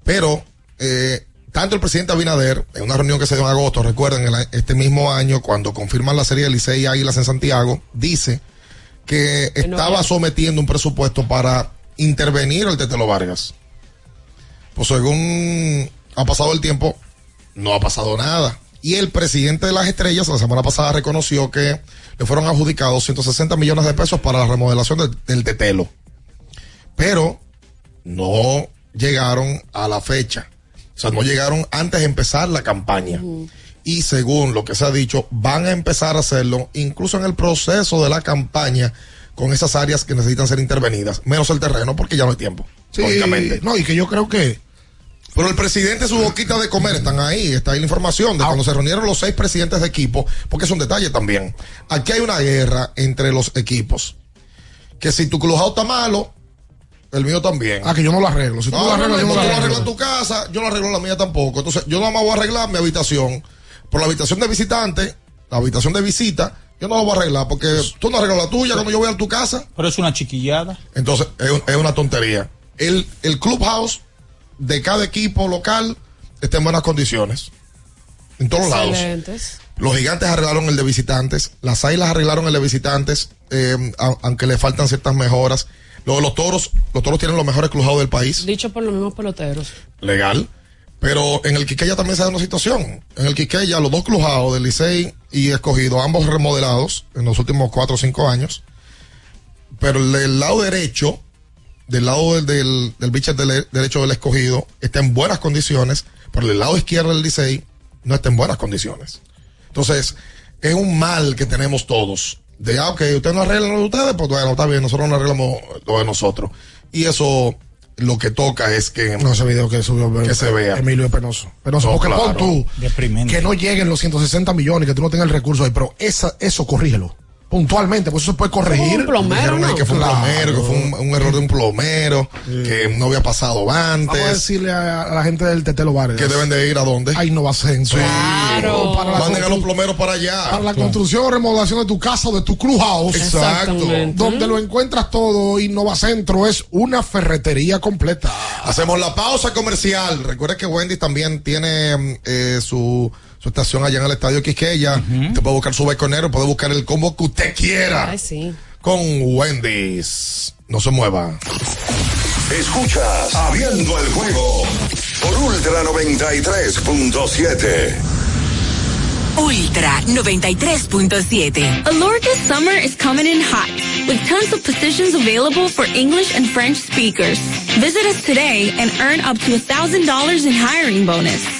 Pero eh, tanto el presidente Abinader, en una reunión que se dio en agosto, recuerden, el este mismo año, cuando confirman la serie de Licey y Águilas en Santiago, dice que estaba sometiendo un presupuesto para intervenir al Tetelo Vargas. Pues según ha pasado el tiempo, no ha pasado nada. Y el presidente de las estrellas la semana pasada reconoció que le fueron adjudicados 160 millones de pesos para la remodelación del, del Tetelo. Pero no llegaron a la fecha. O sea, no llegaron antes de empezar la campaña. Y según lo que se ha dicho, van a empezar a hacerlo incluso en el proceso de la campaña con esas áreas que necesitan ser intervenidas, menos el terreno porque ya no hay tiempo. Sí, lógicamente. no, y que yo creo que Pero el presidente, su boquita de comer están ahí, está ahí la información de cuando se reunieron los seis presidentes de equipo, porque es un detalle también. Aquí hay una guerra entre los equipos. Que si tu clubhouse está malo, el mío también. Ah, que yo no lo arreglo. Si tú No, lo arreglas, no, yo no tú lo arreglas arreglo. tu casa, yo no arreglo la mía tampoco. Entonces, yo nada más voy a arreglar mi habitación. Por la habitación de visitante, la habitación de visita, yo no la voy a arreglar porque tú no arreglas la tuya cuando yo voy a tu casa. Pero es una chiquillada. Entonces, es, un- es una tontería. El, el clubhouse de cada equipo local está en buenas condiciones. En todos lados. Excelentes. Los gigantes arreglaron el de visitantes, las águilas arreglaron el de visitantes, eh, aunque le faltan ciertas mejoras. Lo de los toros, los toros tienen los mejores clubhouse del país, Dicho por los mismos peloteros. legal. Pero en el Quiqueya también se da una situación. En el Quiqueya, los dos clubhouse del Licey y Escogido, ambos remodelados en los últimos cuatro o cinco años. Pero el lado derecho, del lado del, del, del pitcher del- derecho del Escogido, está en buenas condiciones, pero el lado izquierdo del Licey no está en buenas condiciones. Entonces, es un mal que tenemos todos. De, ah, ok, ustedes no arreglan lo de ustedes, pues bueno, está bien, nosotros no arreglamos lo de nosotros. Y eso lo que toca es que, No, ese video que subió que se vea. Emilio es penoso. Penoso, No, porque claro. pon tú Deprimente. que no lleguen los 160 millones, que tú no tengas el recurso ahí, pero esa, eso corrígelo. Puntualmente, pues eso se puede corregir. Un plomero, ¿no? que fue un plomero, que fue un, un error de un plomero, que no había pasado Vamos a antes. decirle a, a la gente del Tetelo Vargas. Que deben de ir a dónde. A Innovacentro. Claro. Para la, Manden a los plomeros para allá. para la construcción o remodelación de tu casa o de tu clubhouse. Exacto. Exactamente. Donde lo encuentras todo, Innovacentro es una ferretería completa. Hacemos la pausa comercial. Recuerda que Wendy también tiene mm, eh, su, su estación allá en el Estadio Quisqueya. Te puede buscar su beconero, puede buscar el combo que usted quiera. Ay, sí. Con Wendy's. No se mueva. Escuchas Abriendo el juego por Ultra 93.7. Ultra 93.7. Alorca's summer is coming in hot, with tons of positions available for English and French speakers. Visit us today and earn up to $1,000 in hiring bonus.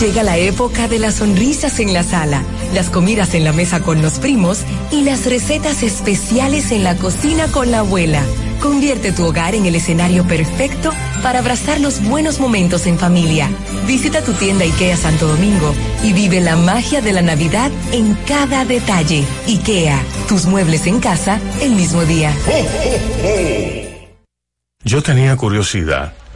Llega la época de las sonrisas en la sala, las comidas en la mesa con los primos y las recetas especiales en la cocina con la abuela. Convierte tu hogar en el escenario perfecto para abrazar los buenos momentos en familia. Visita tu tienda IKEA Santo Domingo y vive la magia de la Navidad en cada detalle. IKEA, tus muebles en casa el mismo día. Yo tenía curiosidad.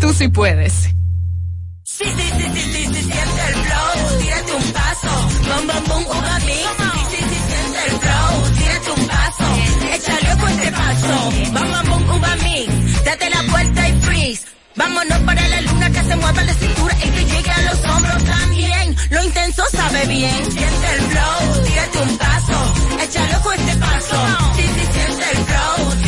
tú sí puedes. Sí, sí, sí, sí, sí, sí, siente el flow, tírate un paso, bom, bom, bom, uva mix. Sí, sí, siente el flow, tírate un paso, échale con este paso, bom, bom, bom, uva mix. Date la vuelta y freeze. Vámonos para la luna que se mueva la cintura y que llegue a los hombros también. Lo intenso sabe bien. Siente el flow, tírate un paso, échale con este paso. Sí, sí, siente el flow,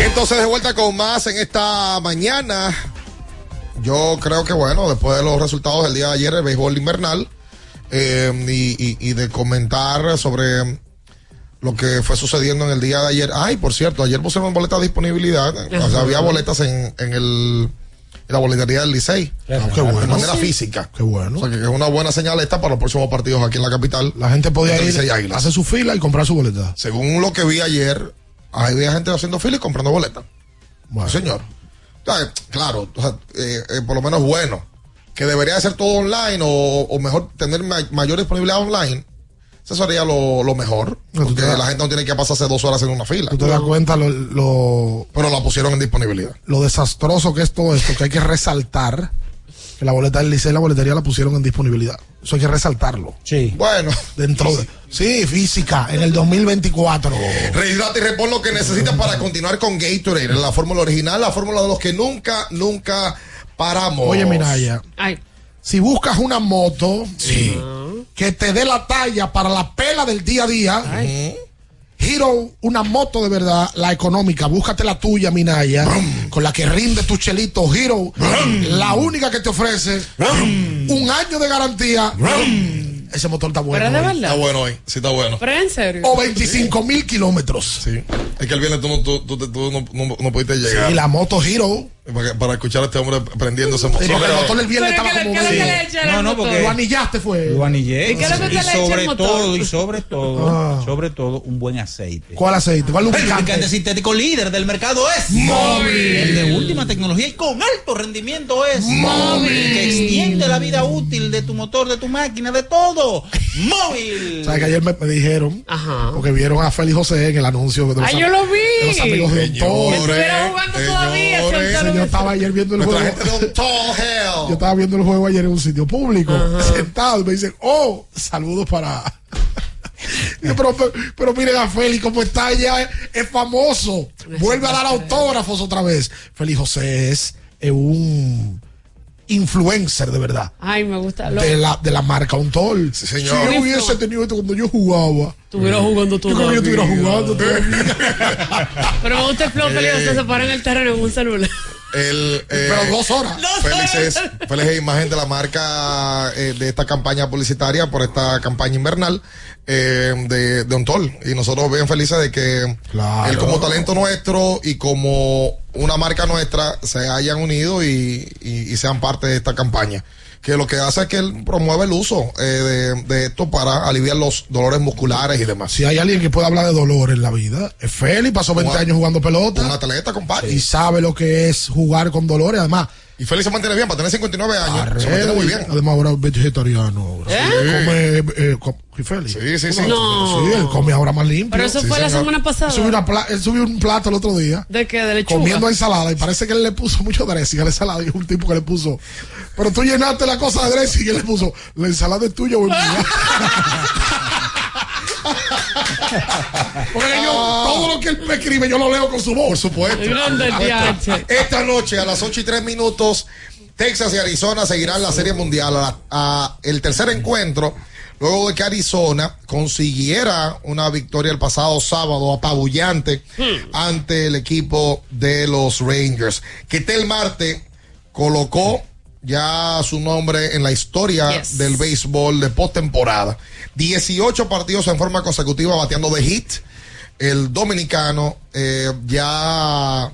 Entonces de vuelta con más en esta mañana. Yo creo que bueno, después de los resultados del día de ayer, el béisbol invernal, eh, y, y- y de comentar sobre lo que fue sucediendo en el día de ayer. Ay, por cierto, ayer pusieron boletas de disponibilidad. O sea, había boletas en, en el, en la boletería del Licey. Ah, qué bueno. De manera Sí. física. Qué bueno. O sea, que es una buena señal esta para los próximos partidos aquí en la capital. La gente podía ir, hacer su fila y comprar su boleta. Según lo que vi ayer, había gente haciendo fila y comprando boletas. Bueno. Sí, señor. Claro, o sea, eh, eh, por lo menos bueno. Que debería ser todo online o, o mejor tener ma- mayor disponibilidad online. Eso sería lo, lo mejor. Porque das- la gente no tiene que pasarse dos horas en una fila. Tú te das cuenta lo, lo, Pero la pusieron en disponibilidad. lo desastroso que es todo esto, que hay que resaltar que la boleta del Licey y la boletería la pusieron en disponibilidad. Eso hay que resaltarlo. Sí. Bueno. Dentro de. Sí, física, en el 2024. Rehidrata y repon lo que necesitas para continuar con Gatorade. La fórmula original, la fórmula de los que nunca, nunca paramos. Oye, Minaya. Ay. Si buscas una moto que te dé la talla para la pela del día a día, Hero, una moto de verdad, la económica, búscate la tuya, Minaya, con la que rinde tu chelito. Hero, la única que te ofrece un año de garantía. Ese motor está bueno. Pero de verdad. Está bueno hoy. Sí, está bueno. Pero en serio. O 25 mil kilómetros. Sí. Es que el viernes tú, no, tú, tú- tú no, no- no pudiste llegar. Y la moto Hero. Para, para escuchar a este hombre prendiendo ese motor. Sí, porque el motor del viernes Pero estaba ¿qué le- como No, no, porque- Lo anillaste fue. Lo anillé. ¿Y qué es lo que y usted le echa al sobre motor? todo, y sobre todo, Ah. sobre todo, un buen aceite. ¿Cuál aceite? ¿Cuál El lubricante? lubricante sintético líder del mercado es Móvil. El de última tecnología y con alto rendimiento es Móvil. Que extiende la vida útil de tu motor, de tu máquina, de todo. Móvil. ¿Sabes que ayer me, me dijeron? Ajá. Porque vieron a Félix José en el anuncio de los, Ay, yo lo vi. de los amigos de estuviera jugando todavía, señores. Yo estaba ayer viendo el juego. Yo estaba viendo el juego ayer en un sitio público, sentado, y me dicen, oh, saludos para. Pero, pero, pero miren a Félix, como está ya, es, famoso. Vuelve a dar autógrafos otra vez. Félix José es eh, un influencer de verdad. Ay, me gusta. Lo, De la, de la marca Untol. Sí, señor. Si yo hubiese tenido esto cuando yo jugaba. Estuviera jugando Yo creo que yo estuviera jugando. Pero me gusta el flow Félix, usted se para en el terreno en un celular. El, eh, Pero dos horas. Félix es, Félix es imagen de la marca eh, de esta campaña publicitaria por esta campaña invernal eh, de, de Ontol. Y nosotros bien felices de que Claro. él como talento nuestro y como una marca nuestra se hayan unido y, y- y sean parte de esta campaña. Que lo que hace es que él promueve el uso eh, de, de esto para aliviar los dolores musculares y demás. Si hay alguien que puede hablar de dolor en la vida, es Félix, pasó 20 Un- años jugando pelota. Un atleta, compadre. y sabe lo que es jugar con dolores. Además, Y Félix se mantiene bien, para tener 59 años. se mantiene muy bien. Además, ahora es vegetariano. ¿Eh? Come, eh, com- ¿y Félix? Sí, sí, sí. No. Sí, él come ahora más limpio. Pero eso Sí, fue la semana Él pasada. subió, una pla- él subió un plato el otro día. ¿De qué? De lechuga. Comiendo ensalada y parece que él le puso mucho dressing a la ensalada y es un tipo que le puso pero tú llenaste la cosa de dressing y él le puso la ensalada es tuya porque yo todo lo que él me escribe yo lo leo con su voz Por supuesto. Esta noche a las 8 y 3 minutos, Texas y Arizona seguirán la Serie Mundial. A, a el tercer encuentro, luego de que Arizona consiguiera una victoria el pasado sábado apabullante ante el equipo de los Rangers. Que Tel Marte colocó ya su nombre en la historia Yes. del béisbol de postemporada. 18 partidos en forma consecutiva bateando de hit. El dominicano eh, ya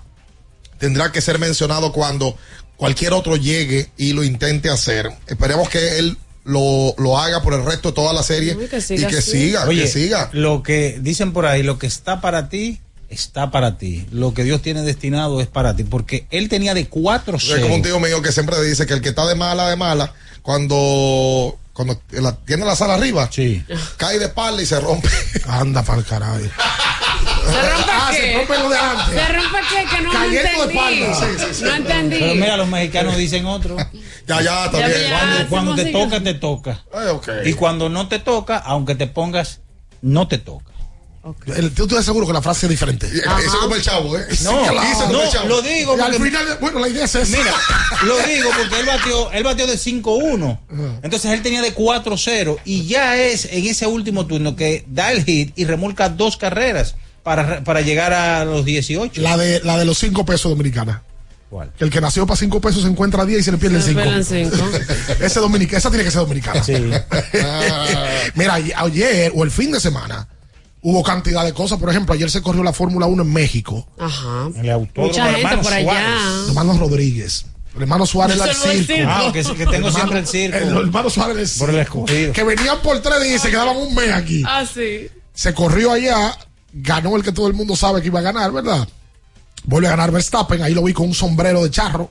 tendrá que ser mencionado cuando cualquier otro llegue y lo intente hacer. Esperemos que él lo, lo haga por el resto de toda la serie que y que siga, Oye, que siga. lo que dicen por ahí, lo que está para ti, está para ti. Lo que Dios tiene destinado es para ti. Porque él tenía de 4 Es como un tío mío que siempre dice que el que está de mala, de mala, cuando, cuando la- tiene la sala arriba, cae de espalda y se rompe. Anda para el carajo. ¿Se rompe Ah, qué? se rompe lo de antes. ¿Se rompe qué? Que no, Cayendo de entendí. espalda, sí, sí, sí. No entendí. Pero mira, los mexicanos dicen otro. Ya, ya, está bien. ya, Cuando, te toca, te toca. Ay, ok. Y cuando no te toca, aunque te pongas, no te toca. El- Tú estás seguro que la frase es diferente. Eso es como el chavo, ¿eh? No, claro. Eso es como el no, chavo. lo digo Y al porque- final, bueno, la idea es esa. Mira, lo digo porque él batió, él batió de 5-1. Entonces él tenía de 4-0 y ya es en ese último turno que da el hit y remolca dos carreras para, para llegar a los 18. La de, la de los 5 pesos dominicana. ¿Cuál? Que el que nació para 5 pesos se encuentra a 10 y se le pierde el Se le 5. pierden cinco. Ese dominica, esa tiene que ser dominicana. Sí. Mira, ayer o el fin de semana hubo cantidad de cosas. Por ejemplo, ayer se corrió la Fórmula 1 en México. Ajá. El autódromo Mucha gente hermano por allá. Suárez. Hermano Rodríguez. El hermano Suárez no es circo. circo. Ah, que, que tengo Hermano- siempre el circo. El hermano Suárez del Por el circo. escogido. Que venían por tres días y se quedaban un mes aquí. Ah, sí. Se corrió allá, ganó el que todo el mundo sabe que iba a ganar, ¿verdad? Vuelve a ganar Verstappen, ahí lo vi con un sombrero de charro.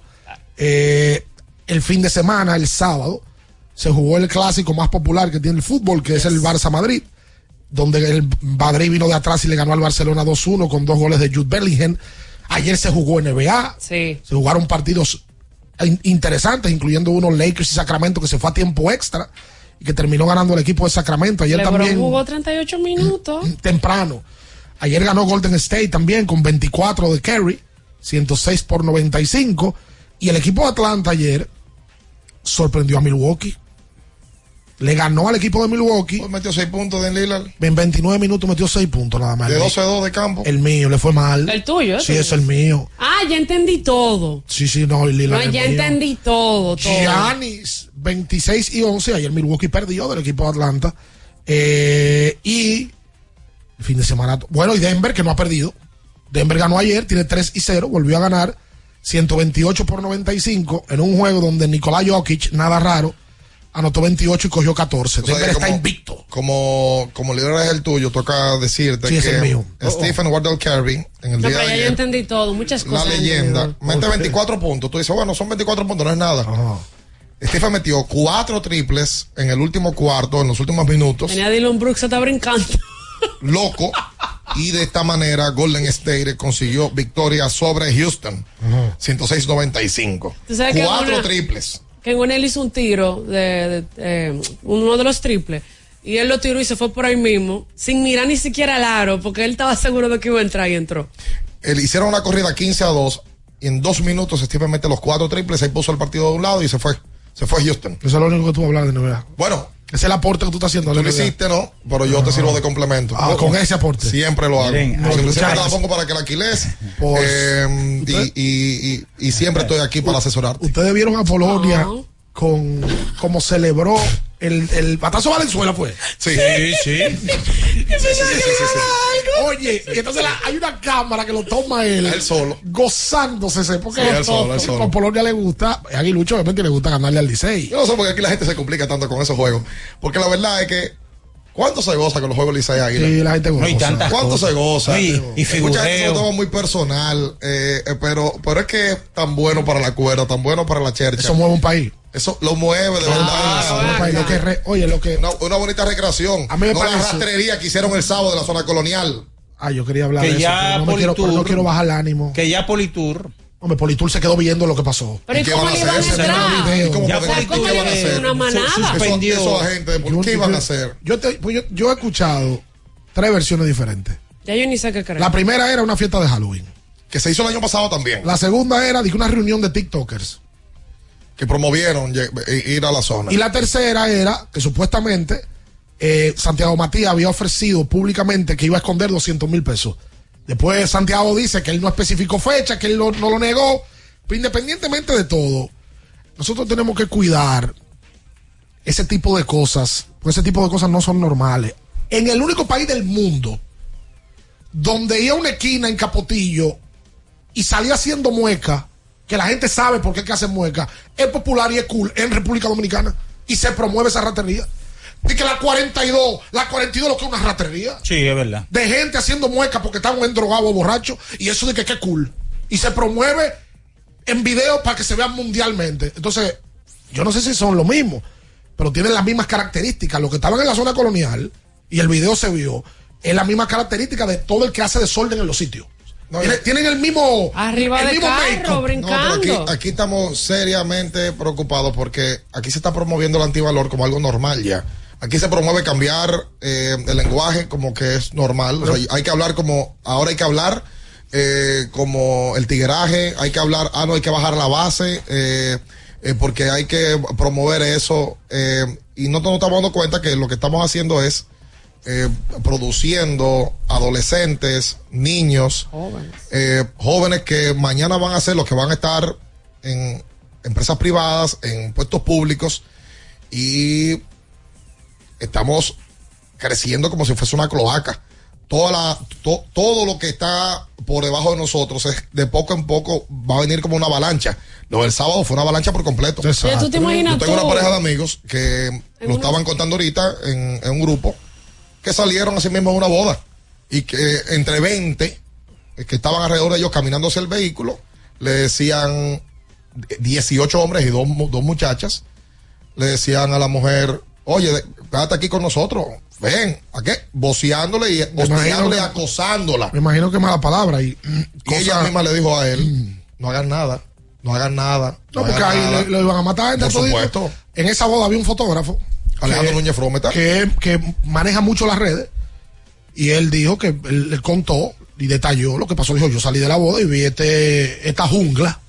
Eh, el fin de semana, el sábado, se jugó el clásico más popular que tiene el fútbol, que es el Barça Madrid, donde el Madrid vino de atrás y le ganó al Barcelona 2-1 con dos goles de Jude Bellingham. Ayer se jugó NBA, Sí. se jugaron partidos in- interesantes, incluyendo unos Lakers y Sacramento que se fue a tiempo extra y que terminó ganando el equipo de Sacramento. Ayer LeBron también jugó 38 minutos. temprano. Ayer ganó Golden State también con 24 de Kerry, 106 por 95. Y el equipo de Atlanta ayer sorprendió a Milwaukee. Le ganó al equipo de Milwaukee. Pues metió 6 puntos de Lillard. En 29 minutos metió 6 puntos nada más. De 12-2 de campo. El mío le fue mal. El tuyo, Sí, es el mío. Ah, ya entendí todo. Sí, sí, no, el No, Lillard es ya mío. entendí todo, todo. Giannis, 26 y 11. Ayer Milwaukee perdió del equipo de Atlanta. Eh, y el fin de semana. Bueno, y Denver, que no ha perdido. Denver ganó ayer, tiene 3 y 0, volvió a ganar 128 por 95 en un juego donde Nicolás Jokic, nada raro, anotó 28 y cogió 14. O sea, Denver está invicto. Como, como líder es el tuyo, toca decirte Sí, es que el mío. Stephen Wardell Carey, en el No, día pero de ya yo entendí todo, muchas la cosas. leyenda, entendí. mete 24 puntos. Tú dices, bueno, son 24 puntos, no es nada. Stephen metió cuatro triples en el último cuarto, en los últimos minutos. Tenía Dylan Brooks, se está brincando. loco. Y de esta manera Golden State consiguió victoria sobre Houston. 106-95. Tú sabes que Cuatro una- triples. Que en él hizo un tiro de, de, eh, uno de los triples. Y él lo tiró y se fue por ahí mismo, sin mirar ni siquiera al aro, porque él estaba seguro de que iba a entrar y entró. Él hicieron una corrida 15 a 2. Y en dos minutos Stephen mete los cuatro triples. Ahí puso el partido de un lado y se fue. Se fue a Houston. Eso es lo único que tú hablas de NBA. Bueno, es el aporte que tú estás haciendo. tú lo hiciste, ¿no? Pero yo te sirvo de complemento. Ah, con ese aporte. Siempre lo hago. Miren, siempre, la pongo para que la alquiles. Pues, Eh, y, y, y, y siempre estoy aquí para asesorarte. Ustedes vieron a Polonia con cómo celebró el, el batazo Valenzuela fue. Sí, sí. Oye, y entonces la- hay una cámara que lo toma él, Él solo. gozándose ese, porque Sí, él solo, él porque solo. a Polonia le gusta, a Aguilucho obviamente le gusta ganarle al Licey. Yo no sé por qué aquí la gente se complica tanto con esos juegos. Porque la verdad es que, ¿cuánto se goza con los juegos Licey Águila? Sí, la gente goza. No, y tantas ¿Cuánto cosas. se goza? No, y- y Mucha gente se figureo. lo toma muy personal, eh, eh, pero, pero es que es tan bueno para la cuerda, tan bueno para la chercha. Eso mueve un país. Eso lo mueve de Eso verdad. Lo que re- oye, lo que. Una, una bonita recreación. A mí me no la rastrería que hicieron el sábado de la zona colonial. Ah, yo quería hablar Que de eso. ya pero no, me quiero, Politur- no quiero bajar el ánimo. Que ya Politur. Hombre, Politur se quedó viendo lo que pasó. Pero ¿y qué cómo van a le iban a hacer? entrar? ¿Y cómo Ya pueden- Politur ¿Qué ¿Cómo van a hacer? una manada? Esos- suspendió. Esos agentes, ¿por ¿qué van a hacer? Yo, te- pues yo, yo he escuchado tres versiones diferentes. Ya yo ni sé qué creer. La primera era una fiesta de Halloween. Que se hizo el año pasado también. La segunda era de una reunión de TikTokers. Que promovieron eh, ir a la zona. Y la tercera era que supuestamente eh, Santiago Matías había ofrecido públicamente que iba a esconder 200 mil pesos. Después Santiago dice que él no especificó fecha, que él no lo negó. Pero independientemente de todo, nosotros tenemos que cuidar ese tipo de cosas, porque ese tipo de cosas no son normales. En el único país del mundo donde iba a una esquina en Capotillo y salía haciendo mueca, que la gente sabe por qué es que hacen mueca, es popular y es cool en República Dominicana. y se promueve esa ratería. Y que la 42, la 42 lo que es una ratería. Sí, es verdad. De gente haciendo muecas porque están en drogado o borracho. Y eso de que qué cool. Y se promueve en video para que se vean mundialmente. Entonces, yo no sé si son lo mismo, pero tienen las mismas características. Los que estaban en la zona colonial y el video se vio, es la misma característica de todo el que hace desorden en los sitios. Tienen- tienen el mismo. Arriba el de mismo carro, make-up. No, pero brincando. aquí, aquí estamos seriamente preocupados porque aquí se está promoviendo el antivalor como algo normal ya. Aquí se promueve cambiar eh, el lenguaje como que es normal. O sea, hay que hablar como, ahora hay que hablar eh, como el tigueraje, hay que hablar, ah, no, hay que bajar la base, eh, porque hay que promover eso. y no nos estamos dando cuenta que lo que estamos haciendo es produciendo adolescentes, niños, eh, jóvenes que mañana van a ser los que van a estar en empresas privadas, en puestos públicos y estamos creciendo como si fuese una cloaca. Toda la, to- todo lo que está por debajo de nosotros es de poco en poco va a venir como una avalancha. Lo del sábado fue una avalancha por completo. Oye, ¿tú te imaginas Yo tengo tú? una pareja de amigos que lo estaban contando ahorita en, en un grupo que salieron así mismo a una boda y que entre 20 que estaban alrededor de ellos caminando hacia el vehículo le decían 18 hombres y dos, dos muchachas le decían a la mujer oye quédate aquí con nosotros ven ¿a qué? voceándole y hostigándole acosándola Me imagino que mala palabra. Y, mm, y ella misma le dijo a él no hagan nada no hagan nada No, porque ahí nada". le- lo iban a matar. Por supuesto. En esa boda había un fotógrafo. Alejandro que- Núñez Frometa. Que, que maneja mucho las redes. Y él dijo que él, él contó y detalló lo que pasó. Dijo, yo salí de la boda y vi este, esta jungla.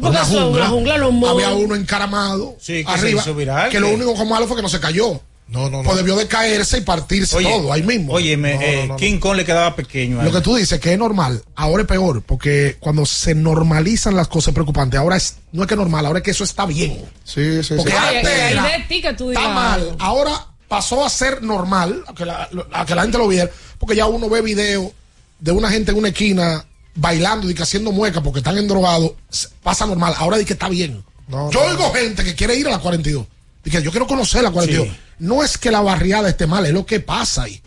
Una jungla, los. Había uno encaramado Sí, que arriba. viral, que lo único que malo fue que no se cayó. No, no, Pues debió de caerse y partirse Oye, todo ahí mismo. Oye, me, No, eh, no, no, no. King Kong le quedaba pequeño. a Lo que tú dices que es normal, ahora es peor, porque cuando se normalizan las cosas es preocupante. Ahora es, no es que es normal, ahora es que eso está bien. Sí, sí, Porque Oye, antes que era- hay de ti que tú está mal. Ahora pasó a ser normal, a que la, a que la gente lo viera, porque ya uno ve video de una gente en una esquina bailando y que haciendo muecas porque están endrogados, pasa normal. Ahora di que está bien. No, yo no, oigo gente que quiere ir a la 42. Y que yo quiero conocer la 42. Sí. No es que la barriada esté mal, es lo que pasa ahí.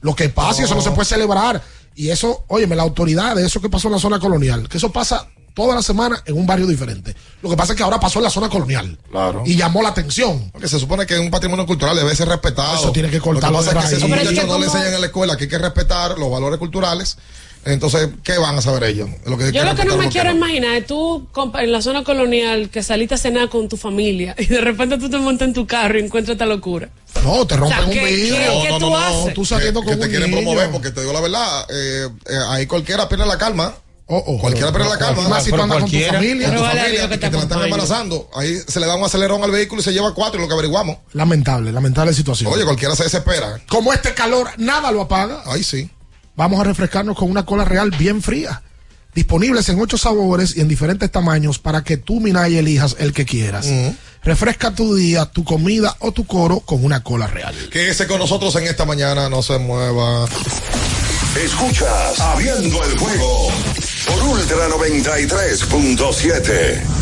Lo que pasa y eso no se puede celebrar. Y eso, óyeme, la autoridad de eso que pasó en la zona colonial, que eso pasa toda la semana en un barrio diferente. Lo que pasa es que ahora pasó en la zona colonial. Claro. Y llamó la atención. Porque se supone que es un patrimonio cultural, debe ser respetado. Eso tiene que cortarlo Lo que pasa de es que si esos muchachos que no le enseñan en la escuela que hay que respetar los valores culturales, entonces, ¿qué van a saber ellos? Lo que hay Yo lo que no me quiero no. imaginar es tú en la zona colonial que saliste a cenar con tu familia y de repente tú te montas en tu carro y encuentras esta locura. No, te rompen O sea, un ¿qué- vidrio. qué- qué No, no, tú no, haces? Tú saliendo que, con que te un quieren niño. promover, porque te digo la verdad, eh, eh, ahí cualquiera pierde la calma. Oh, oh, cualquiera pierde la calma. Y más si tú andas con tu familia. Tu vale que que te te la están embarazando. Ahí se le da un acelerón al vehículo y se lleva cuatro y lo que averiguamos. Lamentable, lamentable situación. Oye, cualquiera se desespera. Como este calor nada lo apaga, Ahí sí. Vamos a refrescarnos con una cola real bien fría. Disponibles en ocho sabores y en diferentes tamaños para que tú, Minaya, elijas el que quieras. Refresca tu día, tu comida o tu coro con una cola real. Quédese con nosotros en esta mañana, no se mueva. Escuchas Abriendo el juego por Ultra 93.7.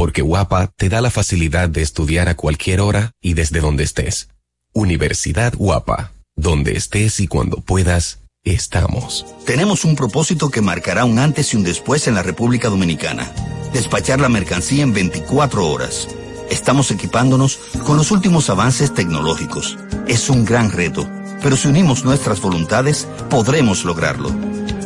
porque Guapa te da la facilidad de estudiar a cualquier hora y desde donde estés. Universidad Guapa, donde estés y cuando puedas, estamos. Tenemos un propósito que marcará un antes y un después en la República Dominicana. Despachar la mercancía en 24 horas. Estamos equipándonos con los últimos avances tecnológicos. Es un gran reto, pero si unimos nuestras voluntades, podremos lograrlo.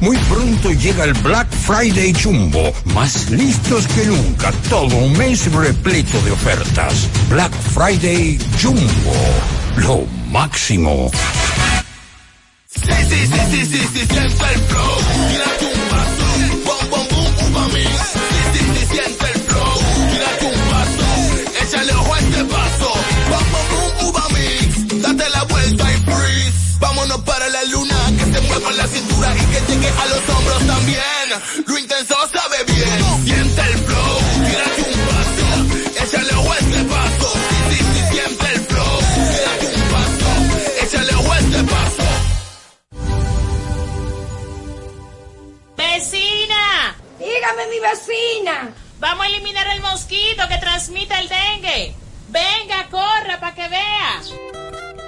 Muy pronto llega el Black Friday Jumbo, más listos que nunca, todo un mes repleto de ofertas. Black Friday Jumbo, lo máximo. Sí, sí, sí, sí, sí, sí, siente el flow. Tírate un paso. Bom, bom, boom, uva mix. Sí, sí, sí, siente el flow. Tírate un paso. Échale ojo este paso. Bom, bom, boom, uva mix. Date la vuelta y freeze. Vámonos para la luna. Que se mueva la cintura y que llegue a los hombros también. Lo intenso sabe bien. Siente el flow. Tírate un paso. Échale a este paso. Sí, sí, sí, siente el flow. Tírate un paso. Échale a este paso. ¡Vecina! Dígame, mi vecina. Vamos a eliminar el mosquito que transmite el dengue. Venga, corra para que vea.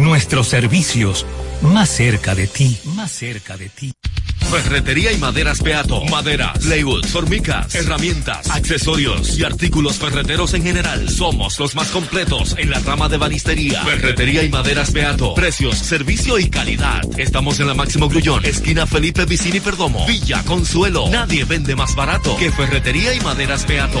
nuestros servicios más cerca de ti, más cerca de ti. Ferretería y maderas Beato. Maderas, plywood, formicas, herramientas, accesorios y artículos ferreteros en general. Somos los más completos en la rama de banistería. Ferretería y maderas Beato. Precios, servicio y calidad. Estamos en la Máximo Grullón, esquina Felipe Vicini Perdomo. Villa Consuelo. Nadie vende más barato que Ferretería y maderas Beato.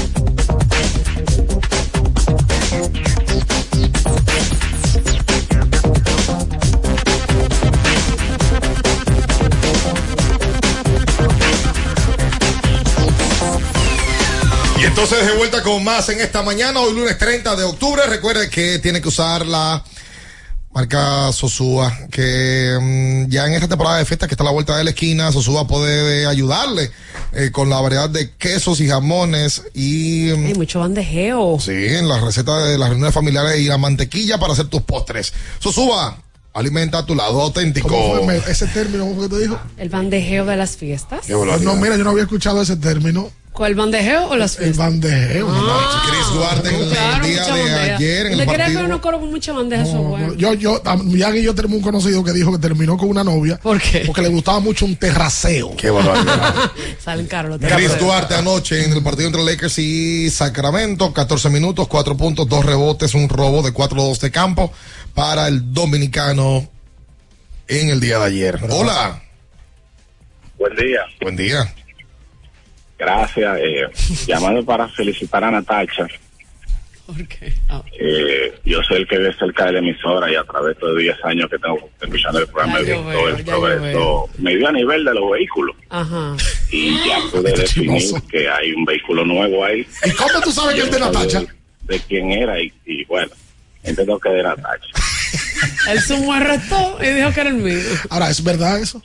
Entonces, de vuelta con más en esta mañana, hoy lunes 30 de octubre. Recuerde que tiene que usar la marca Sosúa, que mm, ya en esta temporada de fiesta que está a la vuelta de la esquina, Sosúa puede ayudarle eh, con la variedad de quesos y jamones y... mm, Hay mucho bandejeo. Sí, en la receta de las reuniones familiares y la mantequilla para hacer tus postres. Sosúa, alimenta tu lado auténtico. ¿Cómo fue ese término? ¿Cómo fue que te dijo? El bandejeo de las fiestas. No, mira, yo no había escuchado ese término. ¿Cuál bandejeo o las El fiestas? bandejeo. Ah, Chris Duarte en el día mucha de bandeja. ayer en el ¿Te quería partido. ver uno coro con mucha bandeja? Es bueno. Yo, yo, tam- Jan y yo tenemos un conocido que dijo que terminó con una novia. ¿Por qué? Porque le gustaba mucho un terraceo. Qué barbaridad. Salen caros los Chris. Duarte anoche en el partido entre Lakers y Sacramento, 14 minutos, 4 puntos, 2 rebotes, un robo de 4-2 de campo para el dominicano en el día de ayer. Hola. Buen día. Buen día. Gracias. Eh, llamando para felicitar a Natacha. ¿Por qué? Ah. Eh, yo soy el que ve cerca de la emisora y a través de 10 años que tengo escuchando el programa he visto veo, el progreso medio a nivel de los vehículos. Ajá. Y ya pude definir que hay un vehículo nuevo ahí. ¿Y cómo tú sabes que es de Natacha? De quién era y, y bueno, entiendo que de Natacha. Él sumó el resto y dijo que era el mío. Ahora, ¿es verdad eso?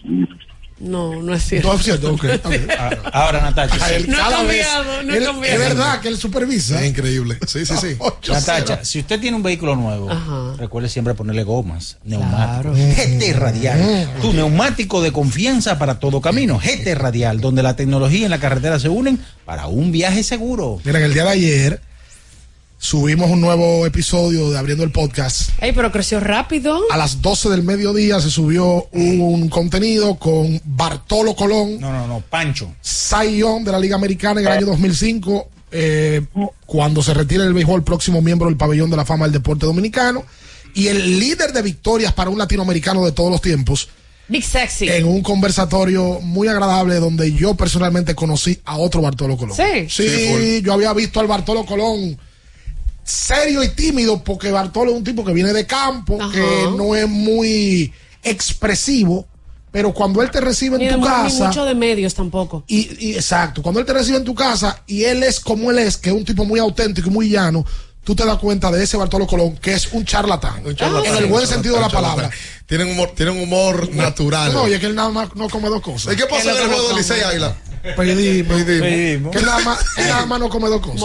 No, no es cierto. No es cierto, ok. Ahora, Natacha. No vez- cambiado, no él- cambiado. Es verdad que él supervisa. Es increíble. Sí, sí, sí. Natacha, si usted tiene un vehículo nuevo, Ajá. recuerde siempre ponerle gomas, neumáticos. GT Radial, tu neumático de confianza para todo camino. GT Radial, donde la tecnología y la carretera se unen para un viaje seguro. Miren, el día de ayer subimos un nuevo episodio de Abriendo el Podcast. Ey, pero creció rápido. A las 12 del mediodía se subió un contenido con Bartolo Colón, No, no, no, Pancho. Young de la Liga Americana en el año 2005, eh, cuando se retira el béisbol, próximo miembro del pabellón de la fama del deporte dominicano, y el líder de victorias para un latinoamericano de todos los tiempos, Big Sexy. en un conversatorio muy agradable donde yo personalmente conocí a otro Bartolo Colón. Sí. Sí, yo había visto al Bartolo Colón serio y tímido porque Bartolo es un tipo que viene de campo, Ajá. que no es muy expresivo, pero cuando él te recibe Ni, en de tu mu- ni casa... mucho de medios tampoco. Y, y exacto, cuando él te recibe en tu casa y él es como él es, que es un tipo muy auténtico y muy llano, tú te das cuenta de ese Bartolo Colón, que es un charlatán. Un charlatán, en el buen un sentido de la palabra. Tienen humor, tienen humor natural. No, y es que él nada más no come dos cosas. ¿Y qué pasó en el juego de Licey Águila? Pedimos. Pedimos. Que nada más, nada más no come dos cosas.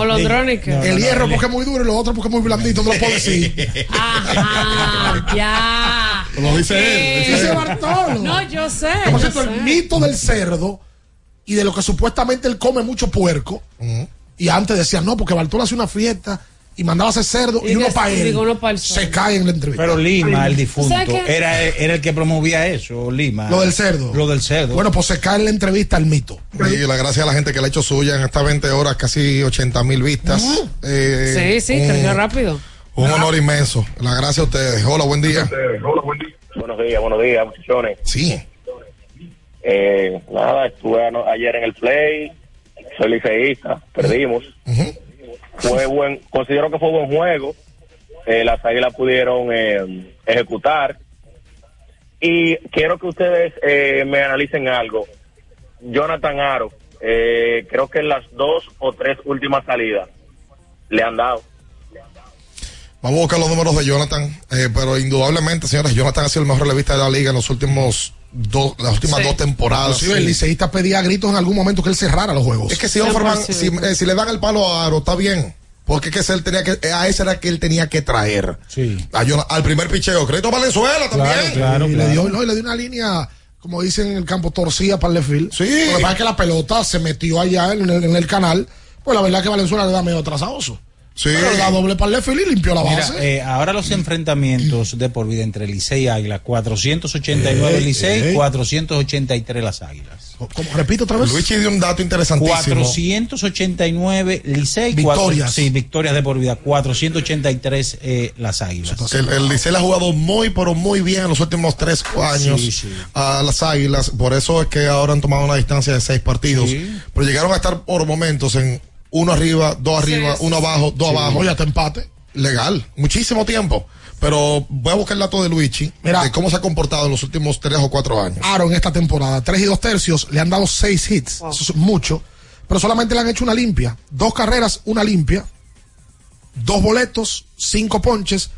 El hierro porque es muy duro y lo otro porque es muy blandito, no lo puedo decir. Ajá, ya. Lo dice él. Dice Bartolo. No, yo sé. Por yo cierto, sé. el mito del cerdo y de lo que supuestamente él come mucho puerco. Y antes decían, no, porque Bartolo hace una fiesta y mandaba a hacer cerdo y, Y uno para él. uno se cae en la entrevista. Pero Lima, el difunto, era, era el que promovía eso, Lima. Lo del cerdo. Lo del cerdo. Bueno, pues se cae en la entrevista el mito. Y la gracia a la gente que le ha hecho suya en estas 20 horas, casi 80 mil vistas. Eh, Sí, sí, un- creció rápido. Un honor inmenso. La gracia a ustedes. Hola, buen día. Buenos días, buenos días, muchachones. Sí. Eh, nada, estuve ayer en el play, soy liceísta, perdimos. Fue buen, considero que fue buen juego. Eh, las águilas pudieron eh, ejecutar. Y quiero que ustedes eh, me analicen algo. Jonathan Aro, eh, creo que en las dos o tres últimas salidas le han dado. Vamos a buscar los números de Jonathan. eh, pero indudablemente, señores, Jonathan ha sido el mejor relevista de la liga en los últimos dos, las últimas Sí. dos temporadas. Inclusive el Sí. liceísta pedía a gritos en algún momento que él cerrara los juegos. Es que si, Offerman- si, eh, si le dan el palo a Aro, está bien. Porque es que él tenía que, a ese era que él tenía que traer. A al primer picheo. Crédito a Valenzuela también. y Le, dio, no, y le dio una línea, como dicen en el campo, torcida para el left Sí. Lo que pasa es que la pelota se metió allá en el, en el canal. Pues la verdad es que Valenzuela le da medio atrasadoso. Sí. Pero la doble para el left field y limpió la Mira, base. eh, ahora los enfrentamientos de por vida entre Licey y Águila, 489 Ey, Licey, ey. 483 las Águilas. Como, repito otra vez. Luigi dio un dato interesantísimo. 489 Licey, Victorias. cuatro- sí, victorias de por vida, 483 eh, las Águilas. El, el Licey le ha jugado muy, pero muy bien en los últimos tres años Sí, sí. a las Águilas. Por eso es que ahora han tomado una distancia de seis partidos. Pero llegaron a estar por momentos en uno arriba, dos arriba, uno abajo, dos Sí. abajo. Oye, hasta empate. Legal. Muchísimo tiempo. Pero voy a buscar el dato de Luigi, Mira. de cómo se ha comportado en los últimos tres o cuatro años. Aaron esta temporada, tres y dos tercios, le han dado seis hits. Eso es mucho. pero solamente le han hecho una limpia. Dos carreras, una limpia. Dos boletos, cinco ponches.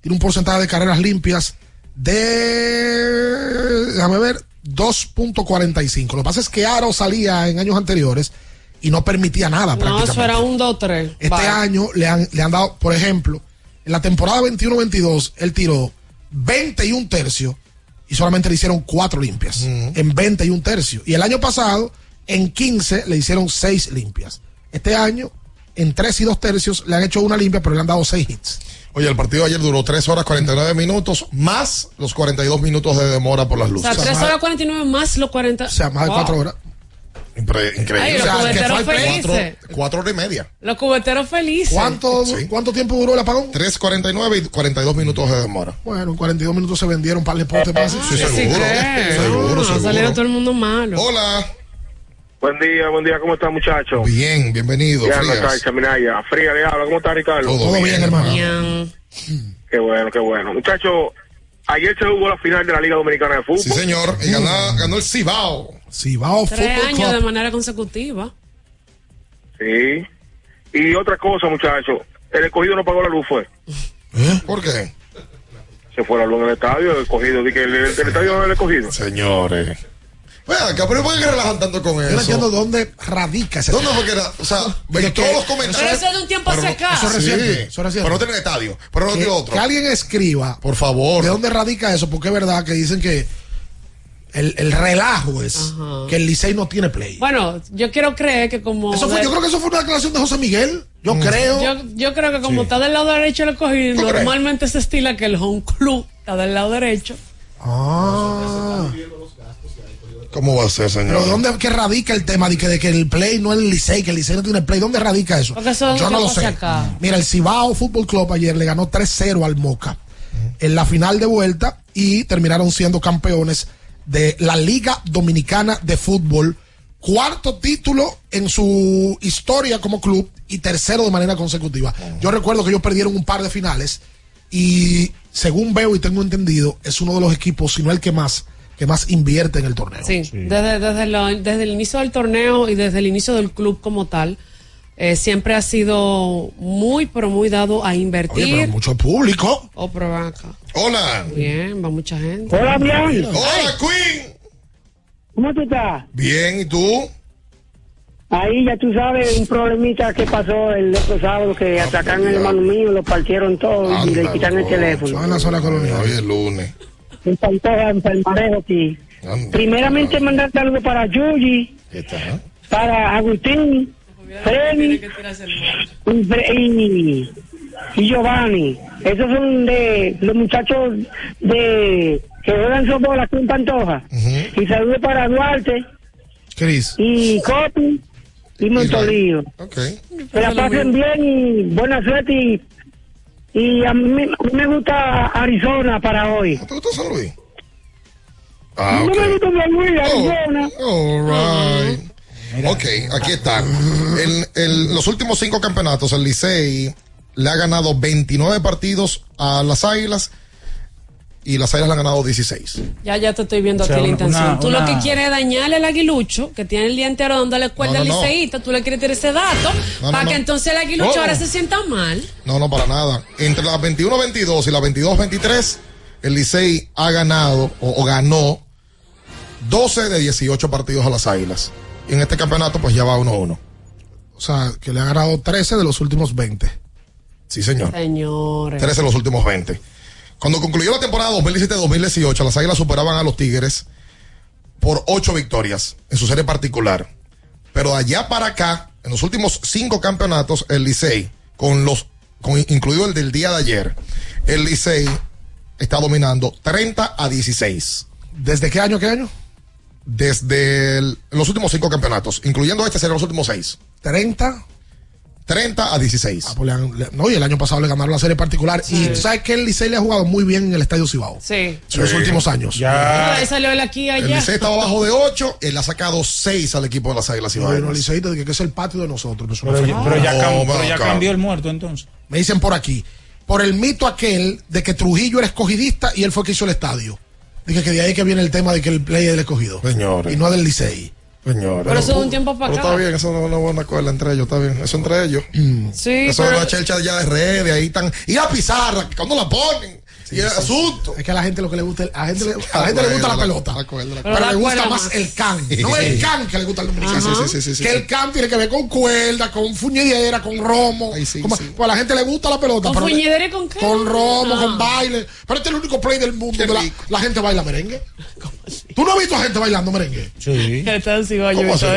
Tiene un porcentaje de carreras limpias de, déjame ver, 2.45. Lo que pasa es que Aro salía en años anteriores y no permitía nada No, prácticamente. eso era un 2-3. Este año le han, le han dado, por ejemplo, en la temporada 21-22, él tiró 21 tercios y solamente le hicieron 4 limpias. En 21 tercios. Y el año pasado, en 15, le hicieron 6 limpias. Este año, en 3 y 2 tercios, le han hecho una limpia, pero le han dado 6 hits. Oye, el partido de ayer duró 3 horas 49 minutos, más los 42 minutos de demora por las O luces. sea, 3 horas 49 más los 40. O sea, más de 4 horas. Increíble. Ay, los O sea, que cubeteros fue felices. cuatro, cuatro horas y media. Los cubeteros felices. ¿Cuánto, ¿Cuánto tiempo duró el apagón? 3.49 y 42 minutos de demora. Bueno, en 42 minutos se vendieron para el potes más. Sí, seguro. Seguro, No, seguro. salieron todo el mundo malo. Hola. Buen día, buen día, ¿cómo están muchachos? Bien, bienvenido. Ya, Frías. no está, Minaya. Fría, le habla, ¿cómo está Ricardo? Todo Todo bien, bien, hermano. Bien. Qué bueno, qué bueno. Muchachos, ayer se jugó la final de la Liga Dominicana de Fútbol. Sí, señor. Y ganó, ganó el Cibao. Cibao Tres años de manera consecutiva. Sí. Y otra cosa, muchachos, el escogido no pagó la luz, fue. ¿Por qué? Se fue la luz en el estadio, el escogido, di que el, el, estadio no es el escogido. Señores. Bueno, acá, pero ¿por qué relajan tanto con Yo eso? no entiendo dónde radica ese ¿Dónde tema. fue que era? O sea, en todos que- los comentarios. Pero eso es de un tiempo hacia acá. Eso es reciente. Sí, eso es reciente. Pero no tienen estadio. Pero no tiene otro. que alguien escriba. Por favor. ¿De dónde radica eso? Porque es verdad que dicen que el, el relajo es que el Licey no tiene play. Bueno, yo quiero creer que como. Eso fue, de- yo creo que eso fue una declaración de José Miguel. Yo creo. Yo, yo creo que como está del lado derecho el escogido, ¿Tú crees? normalmente se estila que el home club está del lado derecho. Ah. ¿Cómo va a ser, señor? Pero ¿de dónde que radica el tema de que, de que el play no es el Licey, que el Licey no tiene play? ¿Dónde radica eso? Yo no lo sé. acá. Mira, el Cibao Fútbol Club ayer le ganó 3-0 al Moca en la final de vuelta y terminaron siendo campeones de la Liga Dominicana de Fútbol. Cuarto título en su historia como club y tercero de manera consecutiva. Yo recuerdo que ellos perdieron un par de finales y según veo y tengo entendido, es uno de los equipos, si no el que más, que más invierte en el torneo. Sí, Desde, desde, lo- desde el inicio del torneo y desde el inicio del club como tal, eh, siempre ha sido muy, pero muy dado a invertir. Oye, pero mucho público. Oh, pero ven acá. Hola. Bien, va mucha gente. Hola, bien. Hola, Queen. ¿Cómo tú estás? Bien, ¿y tú? Ahí ya tú sabes un problemita que pasó el otro sábado que atacaron al hermano mío, lo partieron todo y le quitan el teléfono. en la zona colonial. Hoy es lunes. Enfermarejo aquí. Primeramente mandar saludos para Yuyi, para Agustín, Freddy y, Giovanni. Esos son de los muchachos de que juegan softball aquí en Pantoja. Y saludos para Duarte Cris. y Coti y Montolío. Que la pasen bien y buena suerte y, y a, mí, a mí me gusta Arizona para hoy. ¿Te gusta San Luis? Ah, No me gusta San Luis, Arizona. All right. Ok, aquí está. En, en los últimos cinco campeonatos, el Licey le ha ganado 29 partidos a las Águilas y las Águilas le han ganado 16. Ya, ya te estoy viendo O sea, aquí la intención. una- tú lo que quieres es dañarle al aguilucho, que tiene el día entero dándole cuerda No, no, al no. liceísta, tú le quieres tirar ese dato, No, no, para no. que entonces el aguilucho Oh. ahora se sienta mal. No, no, para nada. Entre las 21-22 y las 22-23, el Licey ha ganado o, o ganó 12 de 18 partidos a las Águilas. Y en este campeonato, pues ya va 1-1. O sea, que le ha ganado 13 de los últimos 20. Sí, señor. Señores. 13 de los últimos 20. Cuando concluyó la temporada 2017-2018, las Águilas superaban a los Tigres por 8 victorias en su serie particular. Pero de allá para acá, en los últimos 5 campeonatos, el Licey, con los, con, incluido el del día de ayer, el Licey está dominando 30 a 16. ¿Desde qué año, qué año? Desde el- los últimos 5 campeonatos, incluyendo este, serán los últimos 6. 30. 30 a 16. Ah, pues le han- le- no, y el año pasado le ganaron la serie particular. Y tú sabes que el Licey le ha jugado muy bien en el Estadio Cibao. Sí. En los últimos años. Ahí salió el aquí El allá. Licey estaba abajo de 8, él ha sacado 6 al equipo de las Águilas No, y no, Ibaeñas. Licey, de que que es el patio de nosotros. Pero, pero ya, cam- No, pero ya cambió el muerto entonces. Me dicen por aquí, por el mito aquel de que Trujillo era escogidista y él fue que hizo el estadio. Dije que de ahí que viene el tema de que el play es del escogido. Señores. Y no del Licey. Señores. Pero eso de un tiempo para Pero acá. está bien, eso no es una buena escuela entre ellos, está bien. Eso entre ellos. Sí, Eso pero- es una chelcha ya de redes, ahí están. Y la pizarra, que cuando la ponen. Y el asunto. Es que a la gente lo que le gusta, a la gente le, a la, gente le gusta la, pelota. pero, Pero la le gusta más, el can. No Sí. el can que le gusta al dominicano. Sí, sí, sí, sí, sí, que sí. el can tiene que ver con cuerda, con fuñidera, con romo. Pues a la gente le gusta la pelota. ¿Con fuñidera y con qué? Con romo, Ah. con baile. Pero este es el único play del mundo donde la, la gente baila merengue. ¿Tú no has visto a gente bailando merengue? Sí. ¿Qué tal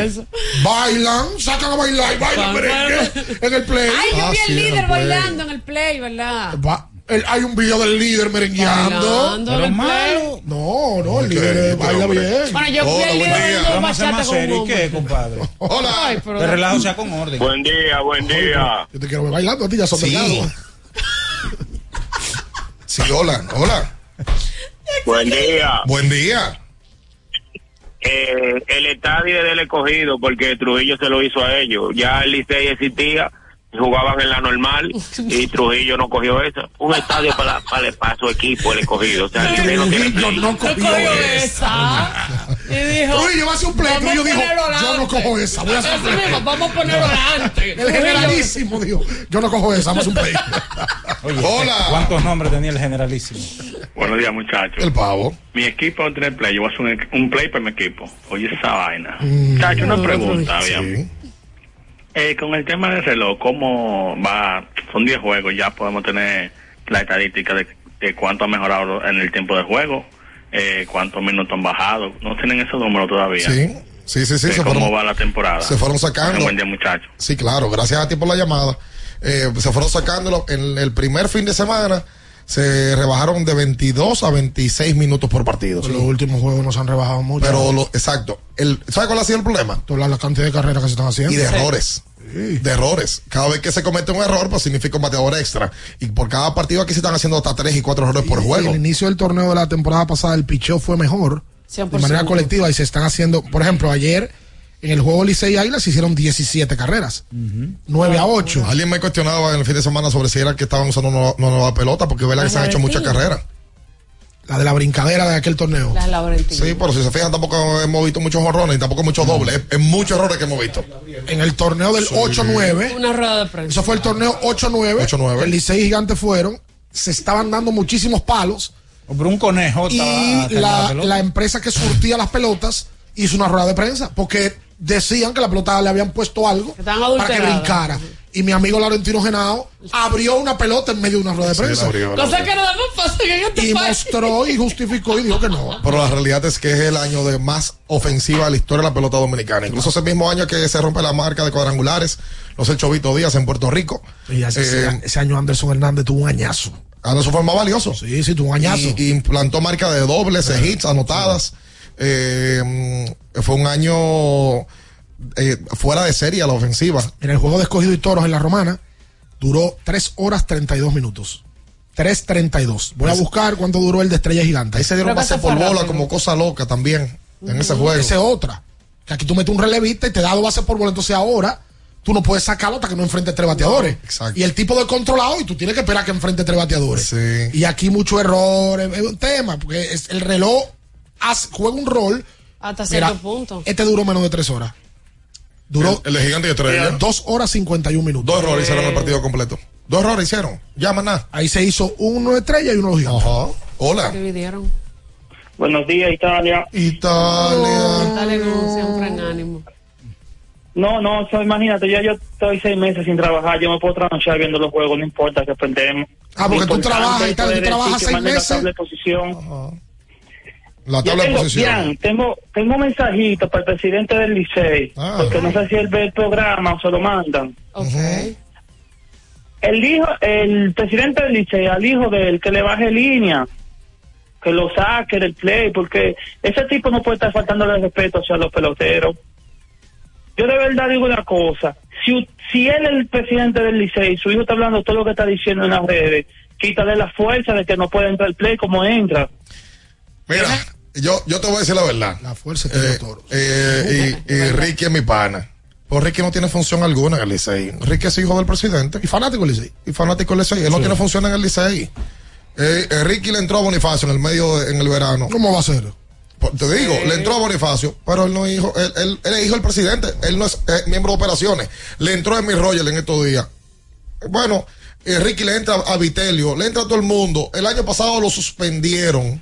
eso? Bailan, sacan a bailar y bailan merengue en el play. Ay, yo Ah, vi sí, el en líder bailando en el play, ¿verdad? El- hay un video del líder merengueando. El play. No, no, el líder baila bien. Bueno, yo fui al líder Vamos a ser bachata más serios. ¿Y hombre. qué, compadre? Hola. Ay, pero- De relajo sea con orden. Buen día, buen día. Yo te quiero ver bailando, a ti ya son Sí. Sí, hola, hola. Buen día. Buen día. Eh, el estadio del escogido, porque Trujillo se lo hizo a ellos. Ya el Licey existía, jugaban en la normal y Trujillo no cogió esa. Un estadio para, para, para su equipo, el escogido. O sea, no Trujillo no cogió cogió esa. Y dijo, Trujillo va a hacer un play. Trujillo dijo, yo no cojo esa. Voy a hacer un play. mismo, vamos a ponerlo adelante. El generalísimo dijo, yo no cojo esa, vamos a hacer un play. Oye, Hola. ¿Cuántos nombres tenía el generalísimo? Buenos días, muchachos. El pavo. Mi equipo va a tener play. Yo voy a hacer un, un play para mi equipo. Oye, esa vaina. Mm. Muchachos, una No, pregunta, sí. bien. Eh, con el tema del reloj, ¿cómo va? Son 10 juegos, ya podemos tener la estadística de, de cuánto ha mejorado en el tiempo de juego, eh, cuántos minutos han bajado. No tienen esos números todavía. Sí, sí, sí, sí. De Se ¿Cómo fueron, va la temporada? se fueron sacando. Buen día, muchachos. Sí, claro, gracias a ti por la llamada. Eh, se fueron sacándolo en el primer fin de semana. Se rebajaron de 22 a 26 minutos por partido. Los últimos juegos nos han rebajado mucho. Pero, lo, exacto. El, ¿Sabe cuál ha sido el problema? Toda la cantidad de carreras que se están haciendo. Y de errores. De errores. Cada vez que se comete un error, pues significa un bateador extra. Y por cada partido aquí se están haciendo hasta 3 y 4 errores por juego. el inicio del torneo de la temporada pasada, el picheo fue mejor. 100%. De manera colectiva. Y se están haciendo, por ejemplo, ayer en el juego Licey Águilas se hicieron 17 carreras. 9 a 8. Alguien me cuestionaba en el fin de semana sobre si era que estaban usando una, una nueva pelota, porque verdad que se han hecho muchas carreras. La de la brincadera de aquel torneo. Las Laurentinas. Sí, pero si se fijan, tampoco hemos visto muchos horrones y tampoco muchos dobles. Es, es muchos errores que hemos visto. En el torneo del 8-9. Una rueda de prensa. Eso fue el torneo 8-9. 8-9. El Licey y Gigantes fueron. Se estaban dando muchísimos palos. Pero un conejo estaba Y la, la empresa que surtía las pelotas hizo una rueda de prensa. Porque decían que la pelota le habían puesto algo estaban para que brincara. Y mi amigo Laurentino Genao abrió una pelota en medio de una rueda de prensa. Cosa que nada más pasa en este y país. mostró y justificó y dijo que no. Pero la realidad es que es el año de más ofensiva de la historia de la pelota dominicana. Incluso ese mismo año que se rompe la marca de cuadrangulares, los el Chovito Díaz en Puerto Rico. Y ese, Eh, ese año Anderson Hernández tuvo un añazo. Anderson fue el más valioso. Sí, sí, tuvo un añazo. Y, y implantó marca de dobles, de hits anotadas. Eh, mm, fue un año eh, fuera de serie a la ofensiva. En el juego de escogido y toros en la romana, duró 3 horas 32 minutos. 3.32. Voy a buscar cuánto duró el de Estrella Gigante. Ahí se dieron pase por bola como cosa loca también en ese juego. Esa es otra. Que aquí tú metes un relevista y te da dos bases por bola. Entonces ahora tú no puedes sacarlo hasta que no enfrente tres bateadores. exacto. Y el tipo de controlado y tú tienes que esperar que enfrente tres bateadores. Sí. Y aquí mucho error. Es es un tema. Porque es- el reloj hace- juega un rol. Hasta Mira, cierto punto. Este duró menos de tres horas. Duró El, el de gigante y estrella. dos horas 51 minutos. Dos errores hicieron el partido completo. Dos errores hicieron. Ya, maná. Ahí se hizo uno de estrella y uno de gigantes. Ajá. Hola. Dividieron. Buenos días, Italia. Italia. Dale, no, siempre en ánimo. No, no, so, imagínate, ya yo estoy seis meses sin trabajar, yo me puedo trasnochar viendo los juegos, no importa que perdemos. Ah, porque tú trabajas tal, tú trabajas que seis meses. tabla de posición. La Yo tabla de tengo, posición. Bian, tengo, tengo un mensajito para el presidente del Licey, Ah. porque no sé si él ve el programa o se lo mandan. Ok. El hijo, el presidente del Licey, al hijo del que le baje línea, que lo saque del play, porque ese tipo no puede estar faltándole el respeto hacia los peloteros. Yo de verdad digo una cosa, si, u- si él es el presidente del Licey, su hijo está hablando todo lo que está diciendo en las redes, quítale la fuerza de que no puede entrar al play como entra. Mira, yo, yo te voy a decir la verdad. La fuerza tiene Eh, toros. eh, y, y Ricky es mi pana. Pues Ricky no tiene función alguna en el Licey. Ricky es hijo del presidente. Y fanático del Licey. Y fanático del Licey. Él no tiene función en el Licey. Eh, eh, Ricky le entró a Bonifacio en el medio, de- en el verano. ¿Cómo va a ser? Por- Te digo, le entró a Bonifacio, pero él no es hijo, él, él- él es hijo del presidente, él no es eh, miembro de operaciones. Le entró a mi Roger en estos días. Bueno, eh, Ricky le entra a Vitelio, le entra a todo el mundo. El año pasado lo suspendieron.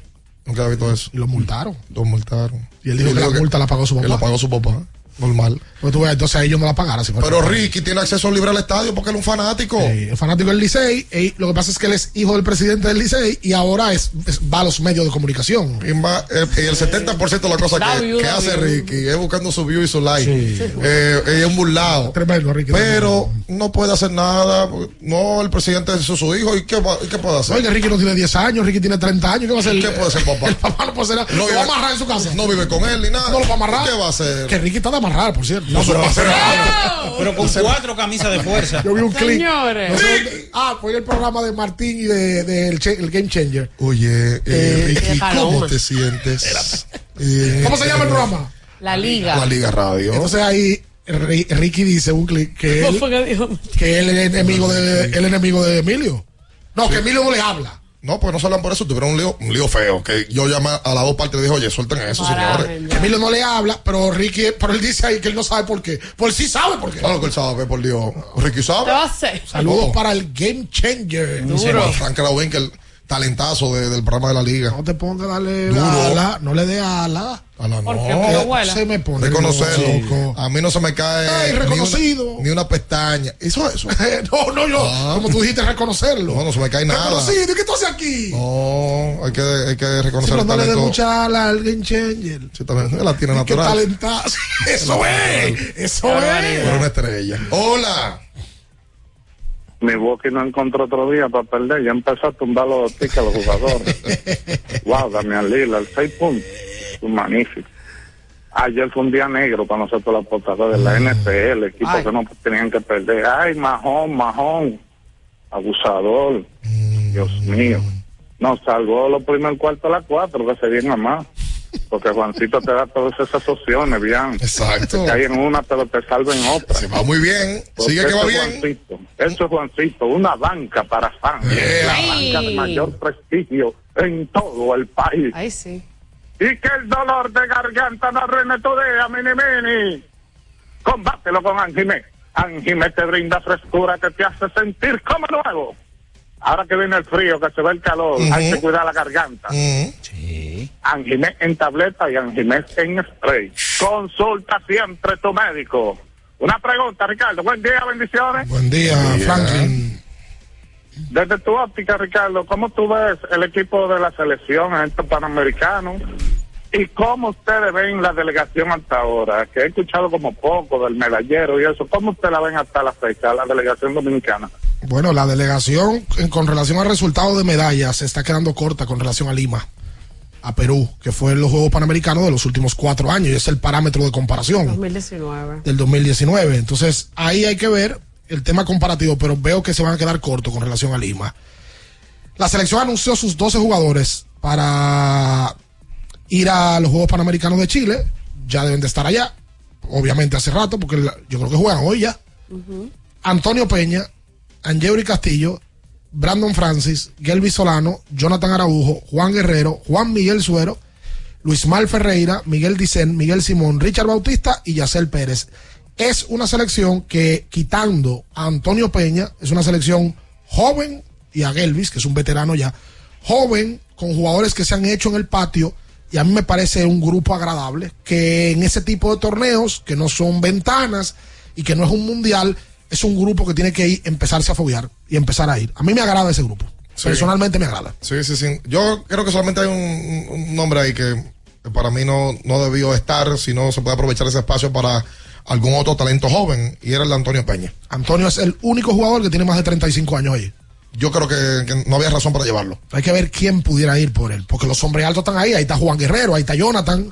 Nunca había visto eso. Y lo multaron. Lo multaron. Y él dijo que la multa la pagó su papá. Que la pagó su papá. Normal. Pues tú ves, entonces a ellos no la pagaran. si Pero Ricky tiene acceso libre al estadio porque él es un fanático. Sí, es fanático del Licey. y lo que pasa es que él es hijo del presidente del Licey y ahora es, es- va a los medios de comunicación. Y, va- eh, y el 70% de las cosas Da que, view, que da hace view. Ricky es buscando su view y su like. Eh, eh, es un burlado. Tremendo, Ricky. Pero no puede hacer nada. No, el presidente es su hijo. ¿Y qué, va- y qué puede hacer? Oiga, Ricky no tiene 10 años, Ricky tiene 30 años. ¿Qué va a hacer? ¿Qué puede ser papá? El papá no puede hacer nada. No lo va a amarrar en su casa. No vive con él ni nada. No lo va a amarrar. ¿Qué va a hacer? Que Ricky está de amarrar, por cierto. No, pero va a hacer Pero con cuatro camisas de fuerza. Yo vi un clip. Señores. No sé dónde- ah, fue el programa de Martín y de, de el, Game Changer. Oye, eh, Eh, Ricky, qué ¿cómo te sientes? Eh, ¿Cómo se llama el programa? La liga. La Liga Radio. Entonces ahí Ri- Ricky dice un clip que ¿Cómo él, que él es enemigo de, el enemigo de Emilio. No, que Emilio no le habla. No, pues no se hablan por eso. Tuvieron un lío, un lío feo. Que yo llamé a las dos partes y dije, oye, suelten eso, señores. Que Emilio no le habla, pero Ricky, pero él dice ahí que él no sabe por qué. Pues sí sabe por qué. Claro que él sabe, por Dios. Ricky ¿Qué va a sabe. hacer? Saludos para el Game Changer. Frank que el talentazo de- del programa de la liga. No te pongas a darle Duro. ala, no le dé ala. A la ¿Por no. qué? Porque vuela. Se me pone Reconocerlo. loco. A mí no se me cae Ay, ni una- reconocido. Ni, una, pestaña. Eso, eso. no, no, yo. Ah. Como tú dijiste, reconocerlo. No, no se me cae nada. Reconocido. ¿Y qué tú haces aquí? No, hay que, hay que Sí, reconocer pero el no le dé mucha ala al Game Changer. Sí, también. La tiene Qué natural. talentazo. Eso es. Eso es. Pero una estrella. Hola. Mi Boqui no encontró otro día para perder. Ya empezó a tumbar los tickets a los jugadores. wow, Damián Lillard, seis puntos. Magnífico. Ayer fue un día negro para nosotros los apostadores de la NFL, equipos Ay. que no tenían que perder. Ay, Majón, Majón, abusador. Dios mío. Nos salvó los primeros cuartos a las cuatro, que se viene a más. Porque Juancito te da todas esas opciones, bien. Exacto. Que hay en una, pero te salva en otra. Se va muy bien. Porque Sigue que eso va es bien. Juancito. Eso es Juancito, una banca para fans. Yeah. La Ay. banca de mayor prestigio en todo el país. Ahí sí. Y que el dolor de garganta no arruine tu día, mini mini. Combátelo con Anjimé. Anjimé te brinda frescura que te hace sentir como nuevo. Ahora que viene el frío, que se ve el calor, hay que cuidar la garganta. Mm. Anjimé en tableta y Anjimé en spray. Consulta siempre tu médico. Una pregunta, Ricardo. Buen día, bendiciones. Buen día, Franklin. Desde tu óptica, Ricardo, ¿cómo tú ves el equipo de la selección en estos panamericanos? ¿Y cómo ustedes ven la delegación hasta ahora? Que he escuchado como poco del medallero y eso. ¿Cómo ustedes la ven hasta la fecha, la delegación dominicana? Bueno, la delegación con relación al resultado de medallas se está quedando corta con relación a Lima, a Perú, que fue en los Juegos Panamericanos de los últimos cuatro años y es el parámetro de comparación 2019. del 2019. Entonces, ahí hay que ver el tema comparativo, pero veo que se van a quedar cortos con relación a Lima. La selección anunció sus 12 jugadores para ir a los Juegos Panamericanos de Chile. Ya deben de estar allá, obviamente hace rato, porque yo creo que juegan hoy ya. Antonio Peña, Angeuri Castillo, Brandon Francis, Gelby Solano, Jonathan Araujo, Juan Guerrero, Juan Miguel Suero, Luis Mal Ferreira, Miguel Dicen, Miguel Simón, Richard Bautista y Yacel Pérez. Es una selección que, quitando a Antonio Peña, es una selección joven y a Gelvis, que es un veterano ya, joven, con jugadores que se han hecho en el patio, y a mí me parece un grupo agradable, que en ese tipo de torneos, que no son ventanas y que no es un mundial, es un grupo que tiene que ir, empezarse a foguear y empezar a ir. A mí me agrada ese grupo. Sí. Personalmente me agrada. Sí, sí, sí. Yo creo que solamente hay un, un nombre ahí que para mí no, no debió estar, sino se puede aprovechar ese espacio para algún otro talento joven, y era el de Antonio Peña. Antonio es el único jugador que tiene más de 35 años ahí. Yo creo que, que no había razón para llevarlo. Hay que ver quién pudiera ir por él, porque los hombres altos están ahí, ahí está Juan Guerrero, ahí está Jonathan.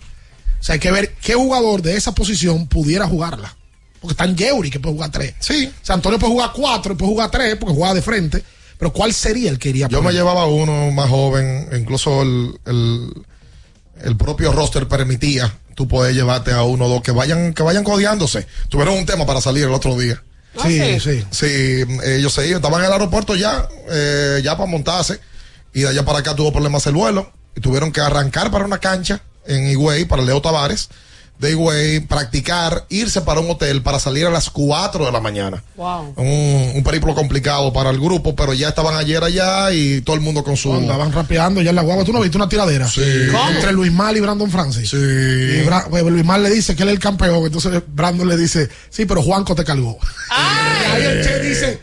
O sea, hay que ver qué jugador de esa posición pudiera jugarla. Porque está en Yeuri, que puede jugar tres. Sí. O sea, Antonio puede jugar cuatro, puede jugar tres, porque juega de frente. Pero ¿cuál sería el que iría Yo por me él? llevaba uno más joven, incluso el, el, el propio roster permitía tú puedes llevarte a uno o dos que vayan, que vayan codeándose. Tuvieron un tema para salir el otro día. Sí, sí. Sí, ellos se iban, estaban en el aeropuerto ya, eh, ya para montarse, y de allá para acá tuvo problemas el vuelo, y tuvieron que arrancar para una cancha en Higüey para Leo Tavares de Higüey, practicar, irse para un hotel para salir a las 4 de la mañana. Wow. Un, un periplo complicado para el grupo, pero ya estaban ayer allá y todo el mundo con su... Andaban rapeando ya en la guagua. ¿Tú no viste una tiradera? Sí. Entre Luis Mal y Brandon Francis. Sí. Y Bra- pues, Luis Mal le dice que él es el campeón. Entonces Brandon le dice, sí, pero Juanco te cargó. Y ahí el Che dice,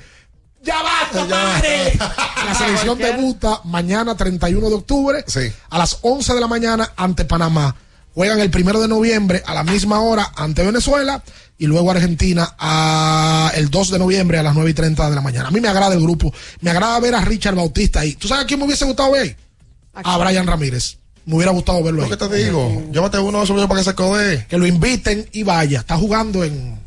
ya basta, pare. La selección debuta mañana 31 de octubre Sí. a las 11 de la mañana ante Panamá. Juegan el primero de noviembre a la misma hora ante Venezuela y luego Argentina a el 2 de noviembre a las 9 y 30 de la mañana. A mí me agrada el grupo. Me agrada ver a Richard Bautista ahí. ¿Tú sabes a quién me hubiese gustado ver? A Brian Ramírez. Me hubiera gustado verlo Lo ahí. que te digo, llévate uno de esos videos para que se code. Que lo inviten y vaya. Está jugando en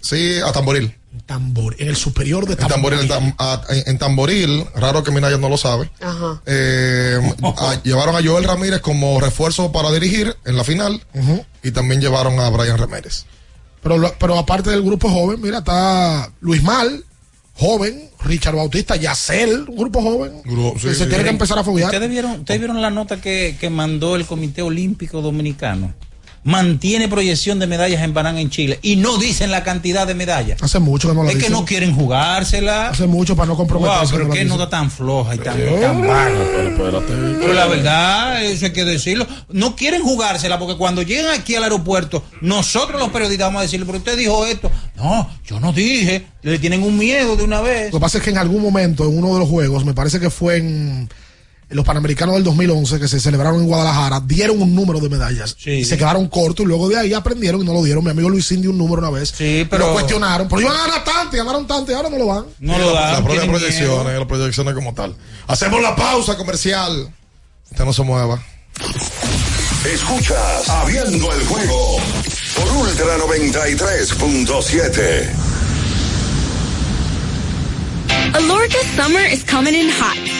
Sí, a Tamboril. Tambor, en el superior de En Tamboril, Tamboril. en, Tam- a- en- en Tamboril, raro que Minaya no lo sabe. Ajá. Eh, a- llevaron a Joel Ramírez como refuerzo para dirigir en la final y también llevaron a Brian Ramírez. Pero, pero aparte del grupo joven, mira, está Luis Mal, joven, Richard Bautista, Yacel, un grupo joven. Gru- que sí, se sí. tiene que empezar a foguear. ¿Ustedes vieron, ustedes vieron la nota que, que mandó el Comité Olímpico Dominicano? Mantiene proyección de medallas en Banán en Chile y no dicen la cantidad de medallas. Hace mucho que no lo Es que no quieren jugársela. Hace mucho para no Wow, comprometerse. pero no qué dicen. nota tan floja y tan, tan vaga. Pero la verdad, eso hay que decirlo. No quieren jugársela porque cuando llegan aquí al aeropuerto, nosotros los periodistas vamos a decirle, pero usted dijo esto. No, yo no dije. Le tienen un miedo de una vez. Lo que pasa es que en algún momento, en uno de los juegos, me parece que fue en los Panamericanos del 2011, que se celebraron en Guadalajara, dieron un número de medallas. Y se quedaron cortos y luego de ahí aprendieron y no lo dieron. Mi amigo Luis dio un número una vez. Sí, Y pero- lo cuestionaron. Pero iban a ganar tanto y ganaron tanto y ahora no lo van. No lo dan. La propia tienen proyecciones, miedo. las proyecciones como tal. Hacemos la pausa comercial. Usted no se mueva. Escuchas Abriendo el juego por Ultra 93.7. Alorca summer is coming in hot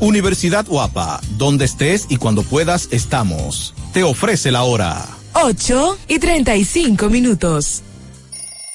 Universidad Guapa, donde estés y cuando puedas estamos. Te ofrece la hora. 8 y 35 minutos.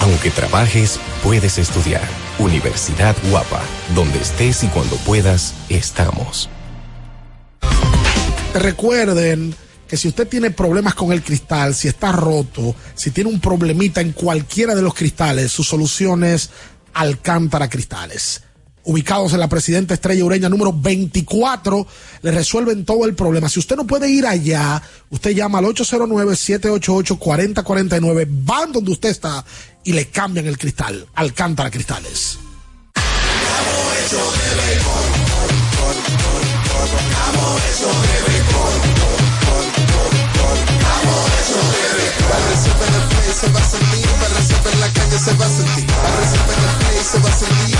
Aunque trabajes, puedes estudiar. Universidad Guapa, donde estés y cuando puedas, estamos. Recuerden que si usted tiene problemas con el cristal, si está roto, si tiene un problemita en cualquiera de los cristales, su solución es Alcántara Cristales. Ubicados en la Presidenta Estrella Ureña número 24, le resuelven todo el problema. Si usted no puede ir allá, usted llama al 809-788-4049, van donde usted está y le cambian el cristal. Alcántara Cristales. Se va a sentir, para resolver la calle se va a sentir, para resolver el play se va a sentir.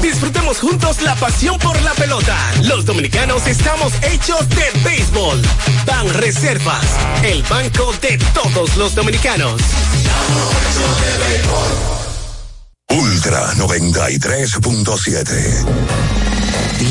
Disfrutemos juntos la pasión por la pelota. Los dominicanos estamos hechos de béisbol. Ban Reservas, el banco de todos los dominicanos. Ultra 93.7.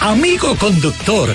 Amigo conductor,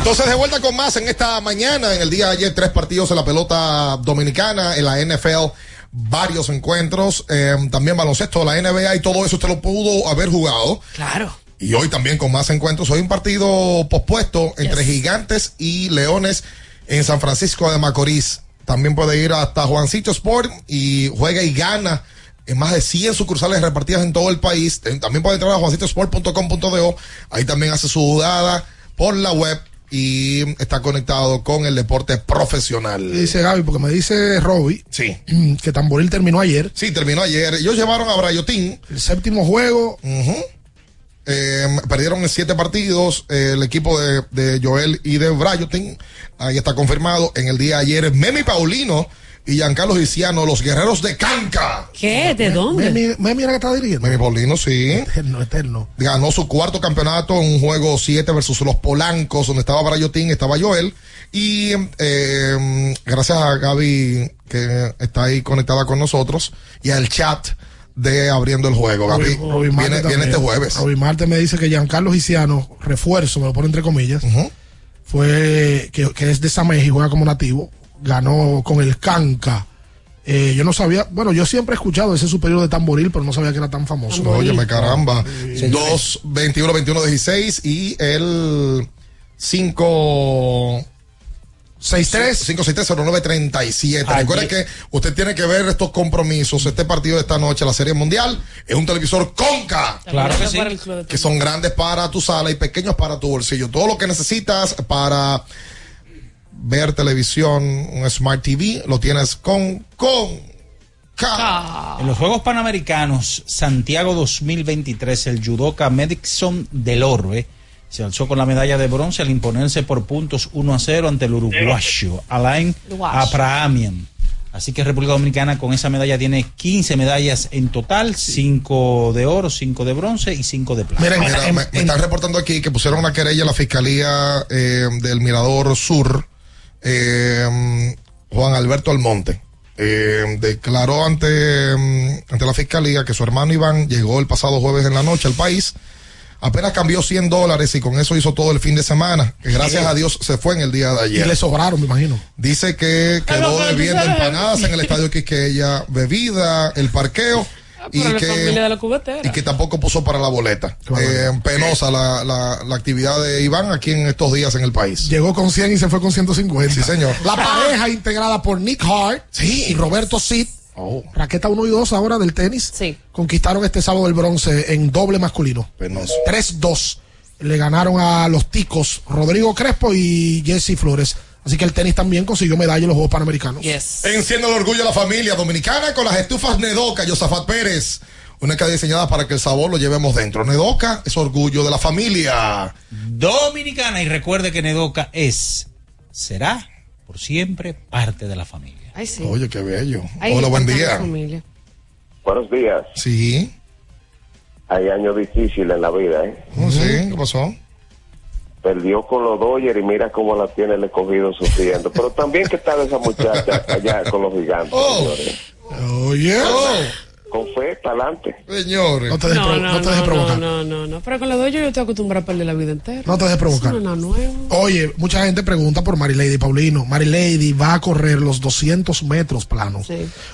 Entonces de vuelta con más en esta mañana, en el día de ayer, tres partidos en la pelota dominicana, en la NFL, varios encuentros, eh, también baloncesto, la NBA y todo eso usted lo pudo haber jugado. Claro. Y hoy también con más encuentros. Hoy un partido pospuesto entre Gigantes y Leones en San Francisco de Macorís. También puede ir hasta Juancito Sport y juega y gana en más de 100 sucursales repartidas en todo el país. También puede entrar a juancitosport.com.do. Ahí también hace su jugada por la web y está conectado con el deporte profesional. Dice Gaby, porque me dice Robbie sí. que Tamboril terminó ayer. Sí, terminó ayer. Ellos llevaron a Brayotín. El séptimo juego. Eh, perdieron en siete partidos eh, el equipo de, de Joel y de Brayotín. Ahí está confirmado. En el día de ayer, Memi Paulino y Giancarlo Giciano, los guerreros de Canca. ¿Qué? ¿De dónde? Memi, Memi era que estaba dirigiendo. Memi Paulino, sí. Eterno, eterno. Ganó su cuarto campeonato en un juego 7 versus los Polancos, donde estaba Brayotín, estaba Joel. Y eh, gracias a Gaby, que está ahí conectada con nosotros, y al chat de Abriendo el Juego. Gaby, viene, este jueves. Robbie Marte me dice que Giancarlo Giciano, refuerzo, me lo pone entre comillas, fue que, que es de Sameji y juega como nativo, ganó con el Canca. Eh, yo no sabía, bueno, yo siempre he escuchado ese superior de Tamboril, pero no sabía que era tan famoso. Óyeme, caramba. 2, 21, 21, 16 y el 5... 563-0937. Ayer. Recuerde que usted tiene que ver estos compromisos, este partido de esta noche, la Serie Mundial, es un televisor Conca. Claro que sí. que son grandes para tu sala y pequeños para tu bolsillo. Todo lo que necesitas para ver televisión, un Smart TV, lo tienes con, con, K. En los Juegos Panamericanos Santiago 2023, el judoka Medixon del Orbe se alzó con la medalla de bronce al imponerse por puntos 1 a 0 ante el uruguayo Alain. Abrahamian. Así que República Dominicana con esa medalla tiene 15 medallas en total, 5 de oro, 5 de bronce y 5 de plata. Miren, mira, me, me están reportando aquí que pusieron una querella a la Fiscalía eh, del Mirador Sur, eh, Juan Alberto Almonte. Eh, declaró ante, mm, ante la Fiscalía que su hermano Iván llegó el pasado jueves en la noche al país, apenas cambió 100 dólares y con eso hizo todo el fin de semana, que gracias a Dios se fue en el día de Y ayer. le sobraron, me imagino. Dice que quedó bebiendo empanadas en el estadio Quisqueya, bebida, el parqueo. Y la familia que, de la cubetera. y que tampoco puso para la boleta. Eh, penosa la, la, la actividad de Iván aquí en estos días en el país. Llegó con 100 y se fue con 150. Sí, señor. La pareja integrada por Nick Hart y Roberto Sid, raqueta 1 y 2 ahora del tenis, conquistaron este sábado el bronce en doble masculino. Penoso. 3-2. Le ganaron a los ticos Rodrigo Crespo y Jesse Flores. Así que el tenis también consiguió medalla en los Juegos Panamericanos. Enciende el orgullo de la familia dominicana con las estufas Nedoca, Yosafat Pérez. Una que diseñada para que el sabor lo llevemos dentro. Nedoca es orgullo de la familia. Dominicana y recuerde que Nedoca es, será por siempre parte de la familia. Ay, sí. Oye, qué bello. Hola, buen día. Buenos días. Sí. Hay años difíciles en la vida, ¿eh? Oh, sí, ¿qué pasó? Perdió con los Dodgers y mira cómo la tiene el escogido sufriendo. Pero también que está esa muchacha allá con los gigantes, señores. Oye. Con fe, para adelante. Señores. No te dejes No, no, no te no, dejes no, provocar. no, no, no. Pero con los dos yo estoy acostumbrado a perder la vida entera. No te dejes provocar. Es nada nuevo. Oye, mucha gente pregunta por Marilady Paulino. Marilady va a correr los 200 metros planos,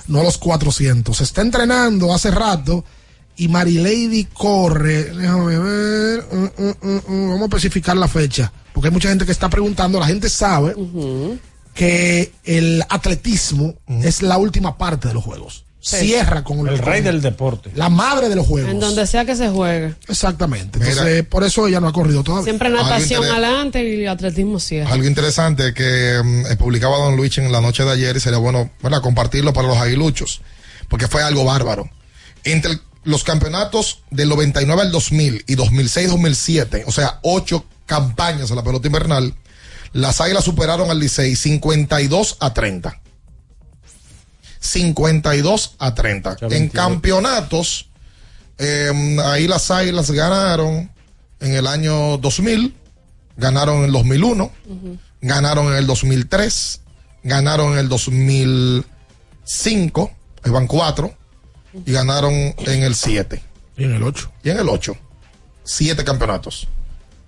no los 400. Se está entrenando hace rato y Marilady corre. Déjame ver. mm, mm, mm, vamos a especificar la fecha. Porque hay mucha gente que está preguntando. La gente sabe que el atletismo es la última parte de los juegos. Sí. Cierra con El rey con del deporte. La madre de los juegos. En donde sea que se juegue. Exactamente. Entonces, por eso ella no ha corrido todavía. Siempre natación adelante y atletismo cierra. Algo interesante que eh, publicaba Don Luis en la noche de ayer y sería bueno ¿verdad? compartirlo para los aguiluchos, porque fue algo bárbaro. Entre el- los campeonatos del 99 al 2000 y 2006-2007, o sea, ocho campañas en la pelota invernal, las águilas superaron al Licey 52 a 30. 52 a 30. En campeonatos, eh, ahí las águilas ganaron en el año 2000, ganaron en el 2001, ganaron en el 2003, ganaron en el 2005, ahí van cuatro, y ganaron en el 7. Y en el 8. Y en el 8. Siete campeonatos.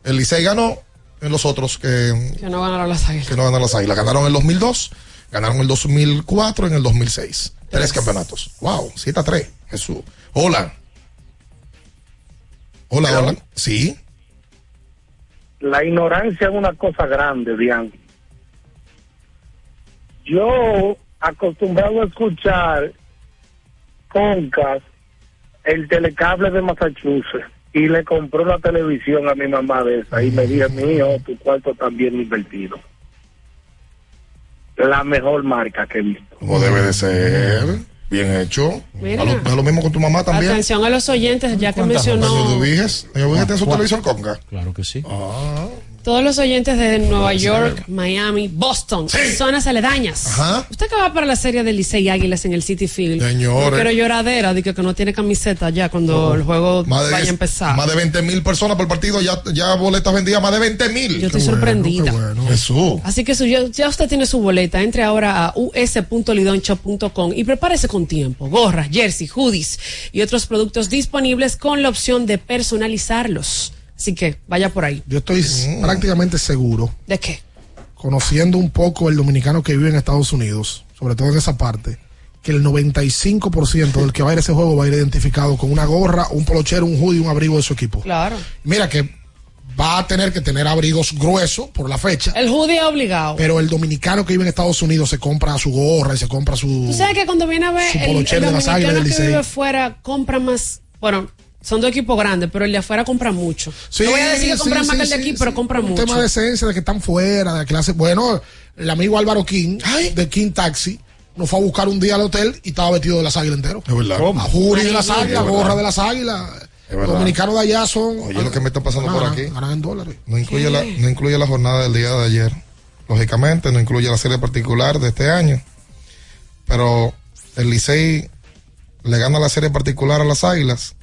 El Licey ganó en los otros que, Que no ganaron las águilas. que no ganaron las águilas. Ganaron en el 2002, ganaron en el 2004, en el 2006. Tres campeonatos. Wow, 7 a 3. Jesús. Hola. Hola, hola. Sí. La ignorancia es una cosa grande, Bian. Yo, acostumbrado a escuchar Concas, el telecable de Massachusetts, y le compró la televisión a mi mamá de esa, y me dije, mío, tu cuarto también invertido. La mejor marca que he visto. Como debe de ser. Bien hecho. Mira. A lo, a lo mismo con tu mamá también. Atención a los oyentes, ya que ¿Cuántas mencionó tiene su televisor conga. Claro que sí. Todos los oyentes de Nueva York. Miami, Boston, zonas aledañas. Ajá. Usted que va para la serie de Licey Águilas en el City Field. Señores. Quiero lloradera de que, que no tiene camiseta ya cuando Oh. el juego Más de, vaya a empezar. más de 20 mil personas por partido, ya, ya boletas vendidas, más de 20 mil. Yo estoy sorprendida. Jesús. Así que su- ya, ya usted tiene su boleta, entre ahora a us.lidonshop.com y prepárese con tiempo. Gorras, jersey, hoodies y otros productos disponibles con la opción de personalizarlos. Así que vaya por ahí. Yo estoy Mm. prácticamente seguro, ¿De qué? conociendo un poco el dominicano que vive en Estados Unidos, sobre todo en esa parte, que el 95% del que va a ir a ese juego va a ir identificado con una gorra, un polochero, un hoodie, un abrigo de su equipo. Claro. Mira que va a tener que tener abrigos gruesos por la fecha, El hoodie es obligado. pero el dominicano que vive en Estados Unidos se compra su gorra y se compra su... Tú sabes que cuando viene a ver Su el, polochero el de las dominicano del que vive fuera compra más, bueno, son dos equipos grandes, pero el de afuera compra mucho. Sí, no voy a decir que sí, compra sí, más que el de sí, aquí, sí. pero compra un mucho. tema de esencia, de que están fuera, de la clase. Bueno, el amigo Álvaro King, de King Taxi, nos fue a buscar un día al hotel y estaba vestido de las águilas entero. Es verdad. A Juri de las águilas, gorra de las águilas. Los dominicanos de allá son. Oye, lo que me está pasando por aquí. Ganan en dólares. No incluye, la, no incluye la jornada del día de ayer. Lógicamente, no incluye la serie particular de este año. Pero el Licey le gana la serie particular a las Águilas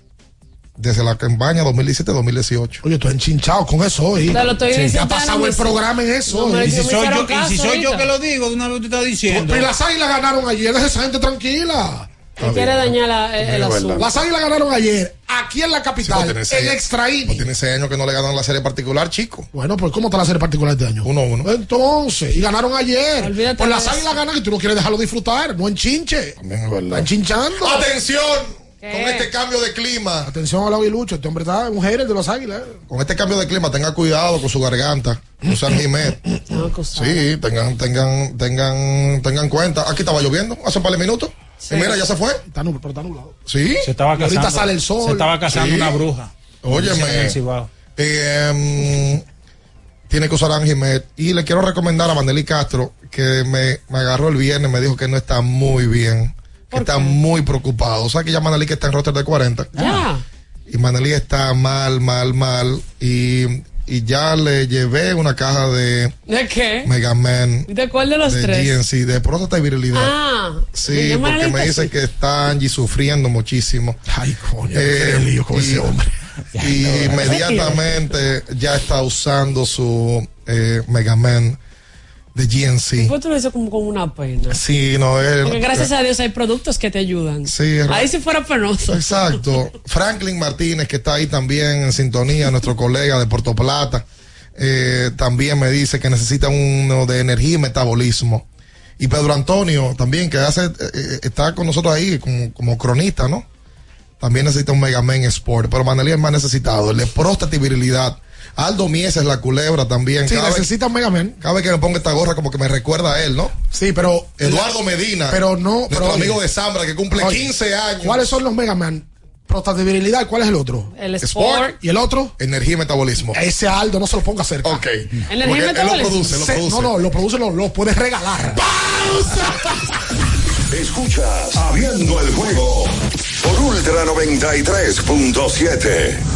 desde la campaña 2017-2018. Oye, tú enchinchado con eso hoy. Te lo estoy Sí. diciendo, Ya ha pasado el programa en eso. No. Y si soy yo, y si caso soy yo ahorita. que lo digo, de una vez te está diciendo. Pero las águilas ganaron ayer, deja esa gente tranquila. Quiere dañar la- el, el asunto. Las águilas ganaron ayer, aquí en la Sí, capital, pues seis- en extra pues inning. tiene seis años que no le ganan la serie particular, chico. Bueno, pues ¿cómo está la serie particular este año? 1-1. Entonces, y ganaron ayer. Olvídate Pues las águilas ganan y tú no quieres dejarlo disfrutar, no enchinche. También es verdad. Está enchinchando. ¡Atención! Con este cambio de clima. Atención a la aguilucho, este hombre está un de las águilas. Con este cambio de clima, tenga cuidado con su garganta. Usan Jiménez. No, cosa. Sí, tengan, tengan, tengan, tengan cuenta. Aquí estaba lloviendo hace un par de minutos. Y mira, ya se fue. Está nublado, pero está nublado. Sí. Se estaba Y ahorita casando. sale el sol. Se estaba casando Sí. una bruja. Óyeme. Eh, mm, tiene que usar Anjimet. Y le quiero recomendar a Maneli Castro, que me, me agarró el viernes, me dijo que no está muy bien. Que está muy preocupado. O sea que ya Maneli que está en roster de 40. Ya. Y Maneli está mal, mal, mal. Y, y ya le llevé una caja de ¿De qué? Mega Man. ¿De cuál de los de tres? GNC, de próstata y virilidad. Ah. Sí, porque me dice sí. que está Angie sufriendo muchísimo. Ay, coño, Eh, qué lío con y- ese hombre. Y inmediatamente ya está usando su eh, Mega Man de GNC. Pues tú lo dices como con una pena. Sí, no es. Porque gracias a Dios hay productos que te ayudan. Sí, Ahí si fuera penoso. Exacto. Franklin Martínez, que está ahí también en sintonía, nuestro colega de Puerto Plata, eh, también me dice que necesita uno de energía y metabolismo. Y Pedro Antonio también, que hace, eh, está con nosotros ahí como, como cronista, ¿no? También necesita un Mega Man Sport, pero Manelí es más necesitado, el de próstata y virilidad. Aldo Mies es la culebra también. Sí, cada, vez, necesita un Mega Man. cada vez que me pongo esta gorra como que me recuerda a él, ¿no? Sí, pero. Eduardo Medina. Pero no. Nuestro pero, amigo oye, de Zambra que cumple oye, 15 años. ¿Cuáles son los Mega Man? Próstata de virilidad, ¿cuál es el otro? El Sport. Sport. ¿Y el otro? Energía y metabolismo. Ese Aldo no se lo ponga cerca. Ok. Energía y él lo metabolismo. produce, lo Se- produce. no, no, lo produce, lo, lo puedes regalar. Escuchas Abriendo el juego por Ultra 93.7.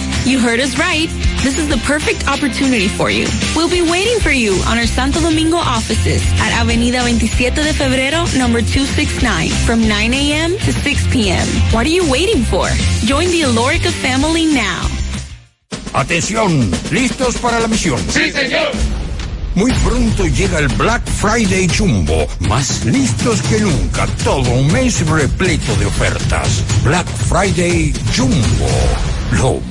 You heard us right. This is the perfect opportunity for you. We'll be waiting for you on our Santo Domingo offices at Avenida 27 de Febrero, number 269, from 9 a.m. to 6 p.m. What are you waiting for? Join the Alorica family now. Atención, ¿listos para la misión? Sí, señor. Muy pronto llega el Black Friday Jumbo, más listos que nunca, todo un mes repleto de ofertas. Black Friday Jumbo, lo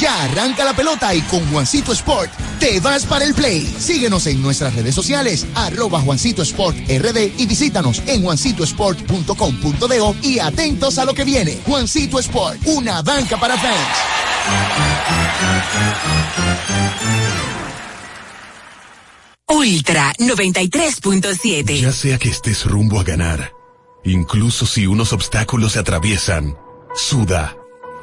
Ya arranca la pelota y con Juancito Sport te vas para el play. Síguenos en nuestras redes sociales, arroba Juancito Sport RD y visítanos en juancitosport.com.do y atentos a lo que viene. Juancito Sport, una banca para fans. Ultra 93.7. Ya sea que estés rumbo a ganar, incluso si unos obstáculos se atraviesan, suda,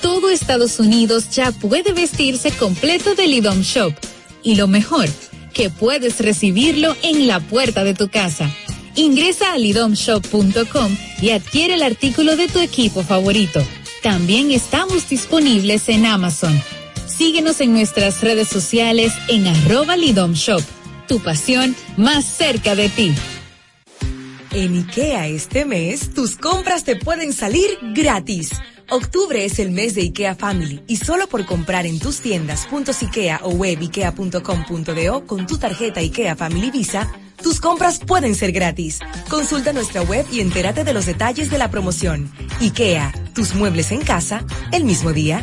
Todo Estados Unidos ya puede vestirse completo del IDOM Shop. Y lo mejor, que puedes recibirlo en la puerta de tu casa. Ingresa a lidomshop.com y adquiere el artículo de tu equipo favorito. También estamos disponibles en Amazon. Síguenos en nuestras redes sociales en arroba Lidom Shop. Tu pasión más cerca de ti. En IKEA este mes, tus compras te pueden salir gratis. Octubre es el mes de IKEA Family y solo por comprar en tus tiendas .ikea o web ikea.com.do con tu tarjeta IKEA Family Visa, tus compras pueden ser gratis. Consulta nuestra web y entérate de los detalles de la promoción. IKEA, tus muebles en casa, el mismo día.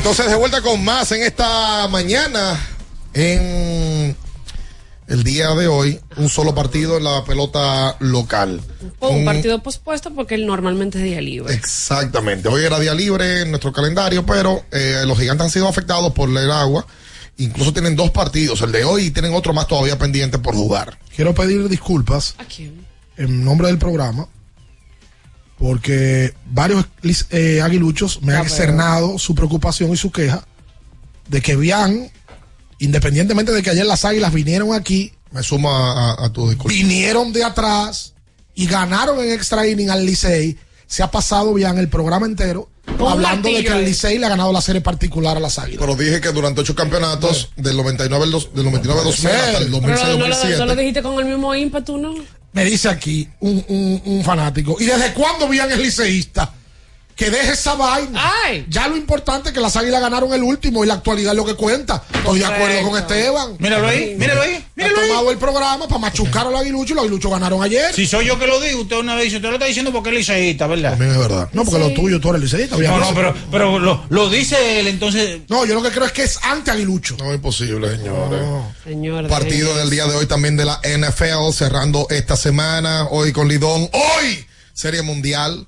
entonces de vuelta con más en esta mañana, en el día de hoy, un solo partido en la pelota local. Un partido pospuesto porque él normalmente es día libre. Exactamente. Hoy era día libre en nuestro calendario, pero eh, los gigantes han sido afectados por el agua. Incluso tienen dos partidos, el de hoy y tienen otro más todavía pendiente por jugar. Quiero pedir disculpas ¿A quién? en nombre del programa porque varios eh, aguiluchos me han externado su preocupación y su queja de que Bian, independientemente de que ayer las águilas vinieron aquí, me sumo a, a, a tu disculpa. Vinieron de atrás y ganaron en extra inning al Licey. Se ha pasado Bian el programa entero hablando de que el Licey le ha ganado la serie particular a las águilas. Pero dije que durante ocho campeonatos, del 99 al dos, del 99 2000 hasta el 2006 Pero no, lo, 2007. no lo dijiste con el mismo ímpetu, ¿no? Me dice aquí un, un, un fanático. ¿Y desde cuándo Bian es liceísta? Que deje esa vaina. Ya lo importante es que las águilas ganaron el último y la actualidad es lo que cuenta. Estoy de acuerdo con Esteban. Míralo ahí, míralo ahí, míralo ha ahí. tomado el programa para machucar a los aguiluchos y los aguiluchos ganaron ayer. Si soy yo que lo digo, usted una vez dice, usted lo está diciendo porque es liceísta, ¿verdad? También es verdad. No, porque lo tuyo tú eres liceísta. No, no, pero, pero lo, lo dice él, entonces. No, yo lo que creo es que es anti-aguilucho. No es posible, señores. Señor. Partido del día de hoy también de la NFL, cerrando esta semana, hoy con Lidón. Hoy, Serie Mundial.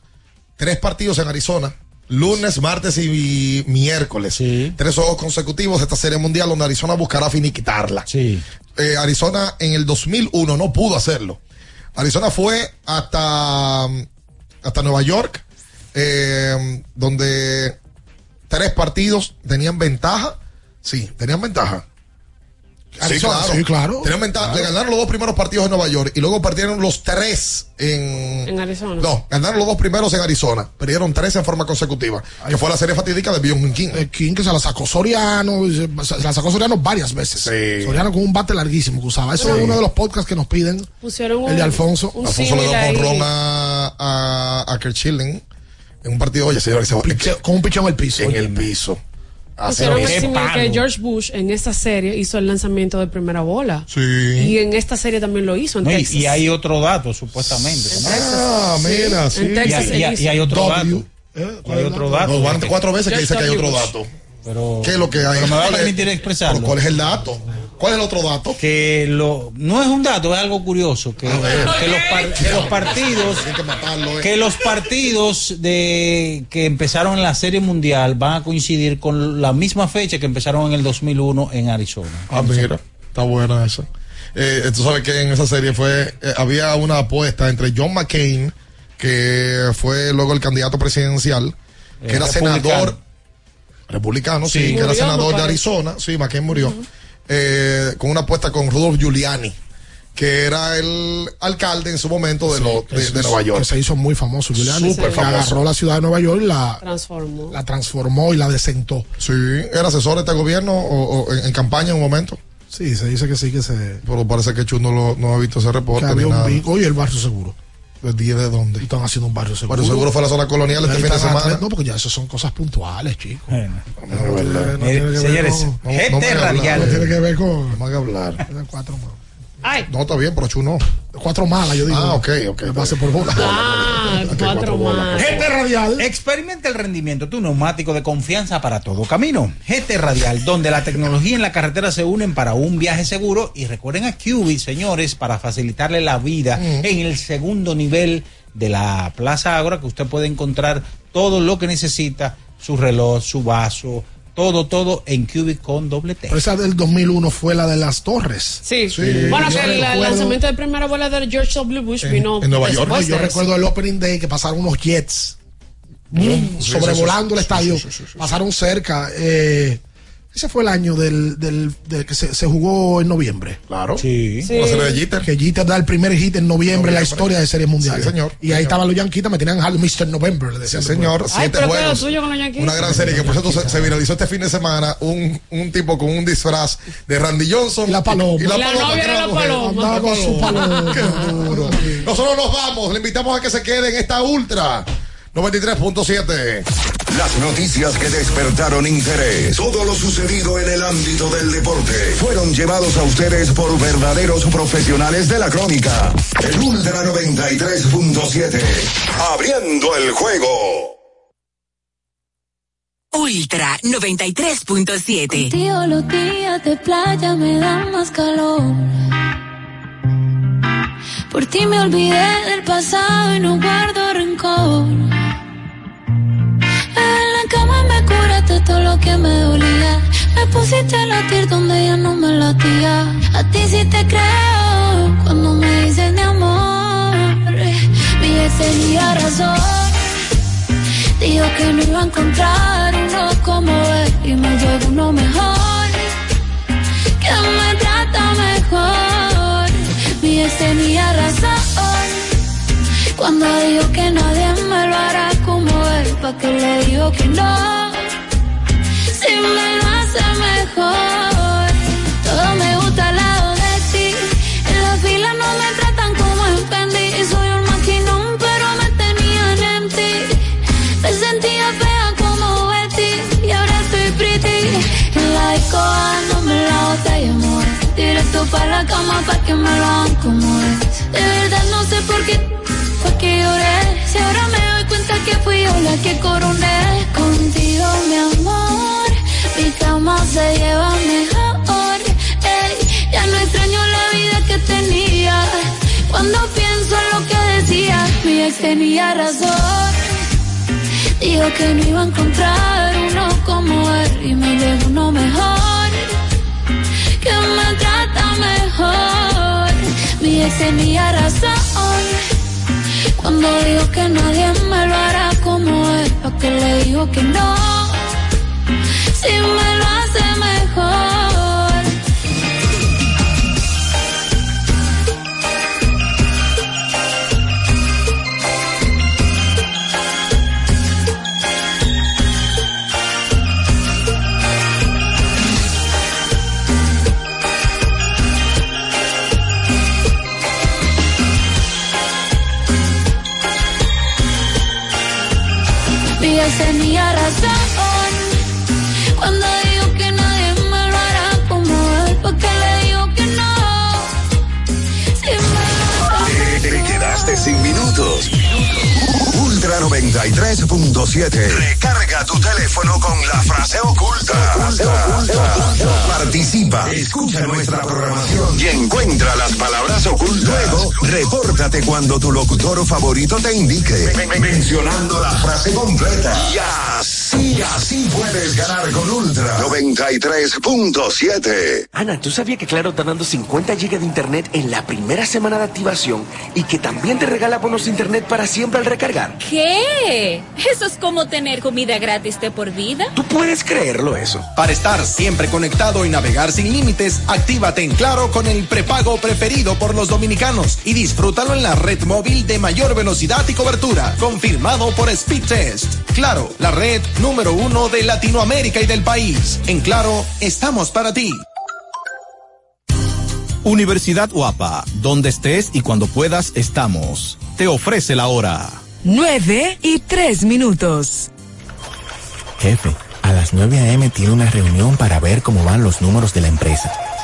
Tres partidos en Arizona. Lunes, martes y miércoles. Tres juegos consecutivos de esta Serie Mundial donde Arizona buscará finiquitarla. Sí. Eh, Arizona en el 2001 no pudo hacerlo. Arizona fue hasta, hasta Nueva York, eh, donde tres partidos tenían ventaja. Sí, tenían ventaja. Arizona, sí, claro. Tenían ventaja. Claro. Le ganaron los dos primeros partidos en Nueva York y luego perdieron los tres en. En Arizona. No, ganaron los dos primeros en Arizona. Perdieron tres en forma consecutiva. Que fue la serie fatídica de Byung King. El King que se la sacó Soriano, se la sacó Soriano varias veces. Sí. Soriano con un bate larguísimo que usaba. Eso Sí. es uno de los podcasts que nos piden. Pusieron El de Alfonso. un Alfonso le dio con ron a, a, a Kerchillen en un partido, oye, señor, se va- Con un pichón en el piso. en el piso. Pusieron símil que George Bush en esta serie hizo el lanzamiento de primera bola. Sí. Y en esta serie también lo hizo en No, y, Texas. y hay otro dato, supuestamente. Ah, mira, sí. En Texas y, hay- y y hay otro W. dato. Eh, hay otro dato. Van cuatro veces que dice que hay otro George dato. Pero, ¿Qué es lo que hay? pero me va a ¿Cuál es- permitir expresarlo. ¿Cuál es el dato? ¿Cuál es el otro dato? que lo no es un dato, es algo curioso que, que los, par- que los partidos Hay que matarlo, eh. que los partidos de que empezaron en la Serie Mundial van a coincidir con la misma fecha que empezaron en el 2001 en Arizona. Ah, mira, está buena esa. Eh, tú sabes que en esa serie fue eh, había una apuesta entre John McCain, que fue luego el candidato presidencial, que Eh, era republicano. senador. Republicano, sí, Sí. que era senador de. Arizona. Sí, McCain murió. Eh, con una apuesta con Rudolf Giuliani, que era el alcalde en su momento de, lo- que de, Nueva York. Que se hizo muy famoso, Giuliani. Súper famoso. agarró la ciudad de Nueva York y la, Transformó. la transformó y la desentó. Sí, era asesor de este gobierno o, o en, en campaña en un momento. Sí, se dice que sí, que se. Pero parece que Chu no, lo- no ha visto ese Que reporte había ni un nada. Oye, el barrio seguro. ¿El día de dónde? Están haciendo un barrio seguro. Barrio seguro fue la zona colonial este fin de semana. atrás- No, porque ya eso son cosas puntuales, chicos. Que señores, hablar. Radial. No tiene que ver con. No me haga hablar. Cuatro más. Ay. No, está bien, pero Chu no. Cuatro malas, yo digo. Ah, ok, ok. Me pase por bola. Ah, cuatro más. GT Radial. Experimenta el rendimiento, tu neumático de confianza para todo camino. GT Radial, donde la tecnología y la carretera se unen para un viaje seguro. Y recuerden a Cubit, señores, para facilitarle la vida en el segundo nivel de la Plaza Ágora, que usted puede encontrar todo lo que necesita, su reloj, su vaso, todo, todo en Cubit con doble T. Pero esa del 2001 fue la de las torres. Sí. Sí. Bueno, que el, recuerdo- lanzamiento de primera bola de George W. Bush en, vino en Nueva York. de Yo recuerdo el opening day que pasaron unos jets mm, Sí, sobrevolando sí, el sí, estadio. sí, sí, sí, sí. Pasaron cerca. eh, ese fue el año del, del, de que se, se jugó en noviembre. Claro. Sí. Sí. La serie de Jeter. Que Jeter da el primer hit en noviembre en la historia de series mundiales. Sí, señor. Y ahí Señor. estaban los Yankees, me tenían Halo Mr. November. le Sí, decían señor. después. Ay, Siete pero ¿qué es lo juegos. tuyo con los Yankees? Una gran serie que por cierto se, se viralizó este fin de semana. Un, un tipo con un disfraz de Randy Johnson. Y la paloma. Y la, La paloma. novia era la paloma. Andaba con su paloma. Qué duro. Nosotros nos vamos. Le invitamos a que se quede en esta ultra 93.7. Las noticias que despertaron interés, todo lo sucedido en el ámbito del deporte, fueron llevados a ustedes por verdaderos profesionales de la crónica. El Ultra 93.7, abriendo el juego. Ultra 93.7. Tío, los días de playa me dan más calor. Por ti me olvidé del pasado y no guardo rencor. Curaste todo lo que me dolía. Me pusiste a latir donde ya no me latía. A ti sí te creo cuando me dices de amor. Mi tenía razón. Dijo que no iba a encontrar uno como él y me llegó uno mejor, que me trata mejor. Mi tenía razón cuando dijo que nadie me lo hará como él, pa' que le digo que no, en la fila no me tratan como en Fendi, soy un maquinón pero me tenían en ti. Me sentía fea como Betty y ahora estoy pretty. En la disco dándome la botella, amor. Directo para la cama pa' que me lo hagan como. De verdad no sé por qué fue que lloré. Si ahora me doy cuenta que fui yo la que coroné. Contigo, mi amor, mi cama se lleva mejor. Ey, ya no extraño la vida que tenía. Cuando pienso en lo que decía, mi ex tenía razón. Dijo que no iba a encontrar uno como él y me llegó uno mejor, que me trata mejor. Mi ex tenía razón cuando dijo que nadie me lo hará como él, pa' que le digo que no, si me lo hace mejor. 93.7. Recarga tu teléfono con la frase oculta. Participa, escucha nuestra programación y encuentra las palabras ocultas. Luego, repórtate cuando tu locutor favorito te indique, mencionando la frase completa. Y así puedes ganar con Ultra 93.7. Ana, ¿tú sabías que Claro está dando 50 GB de internet en la primera semana de activación y que también te regala bonos de internet para siempre al recargar? ¿Qué? Eso es como tener comida gratis de por vida. ¿Tú puedes creerlo eso? Para estar siempre conectado y navegar sin límites, actívate en Claro con el prepago preferido por los dominicanos y disfrútalo en la red móvil de mayor velocidad y cobertura, confirmado por Speed Test. Claro, la red número uno de Latinoamérica y del país. En Claro, estamos para ti. Universidad Guapa, donde estés y cuando puedas estamos. Te ofrece la hora. 9 y 3 minutos. Jefe, a las 9 a.m. tiene una reunión para ver cómo van los números de la empresa.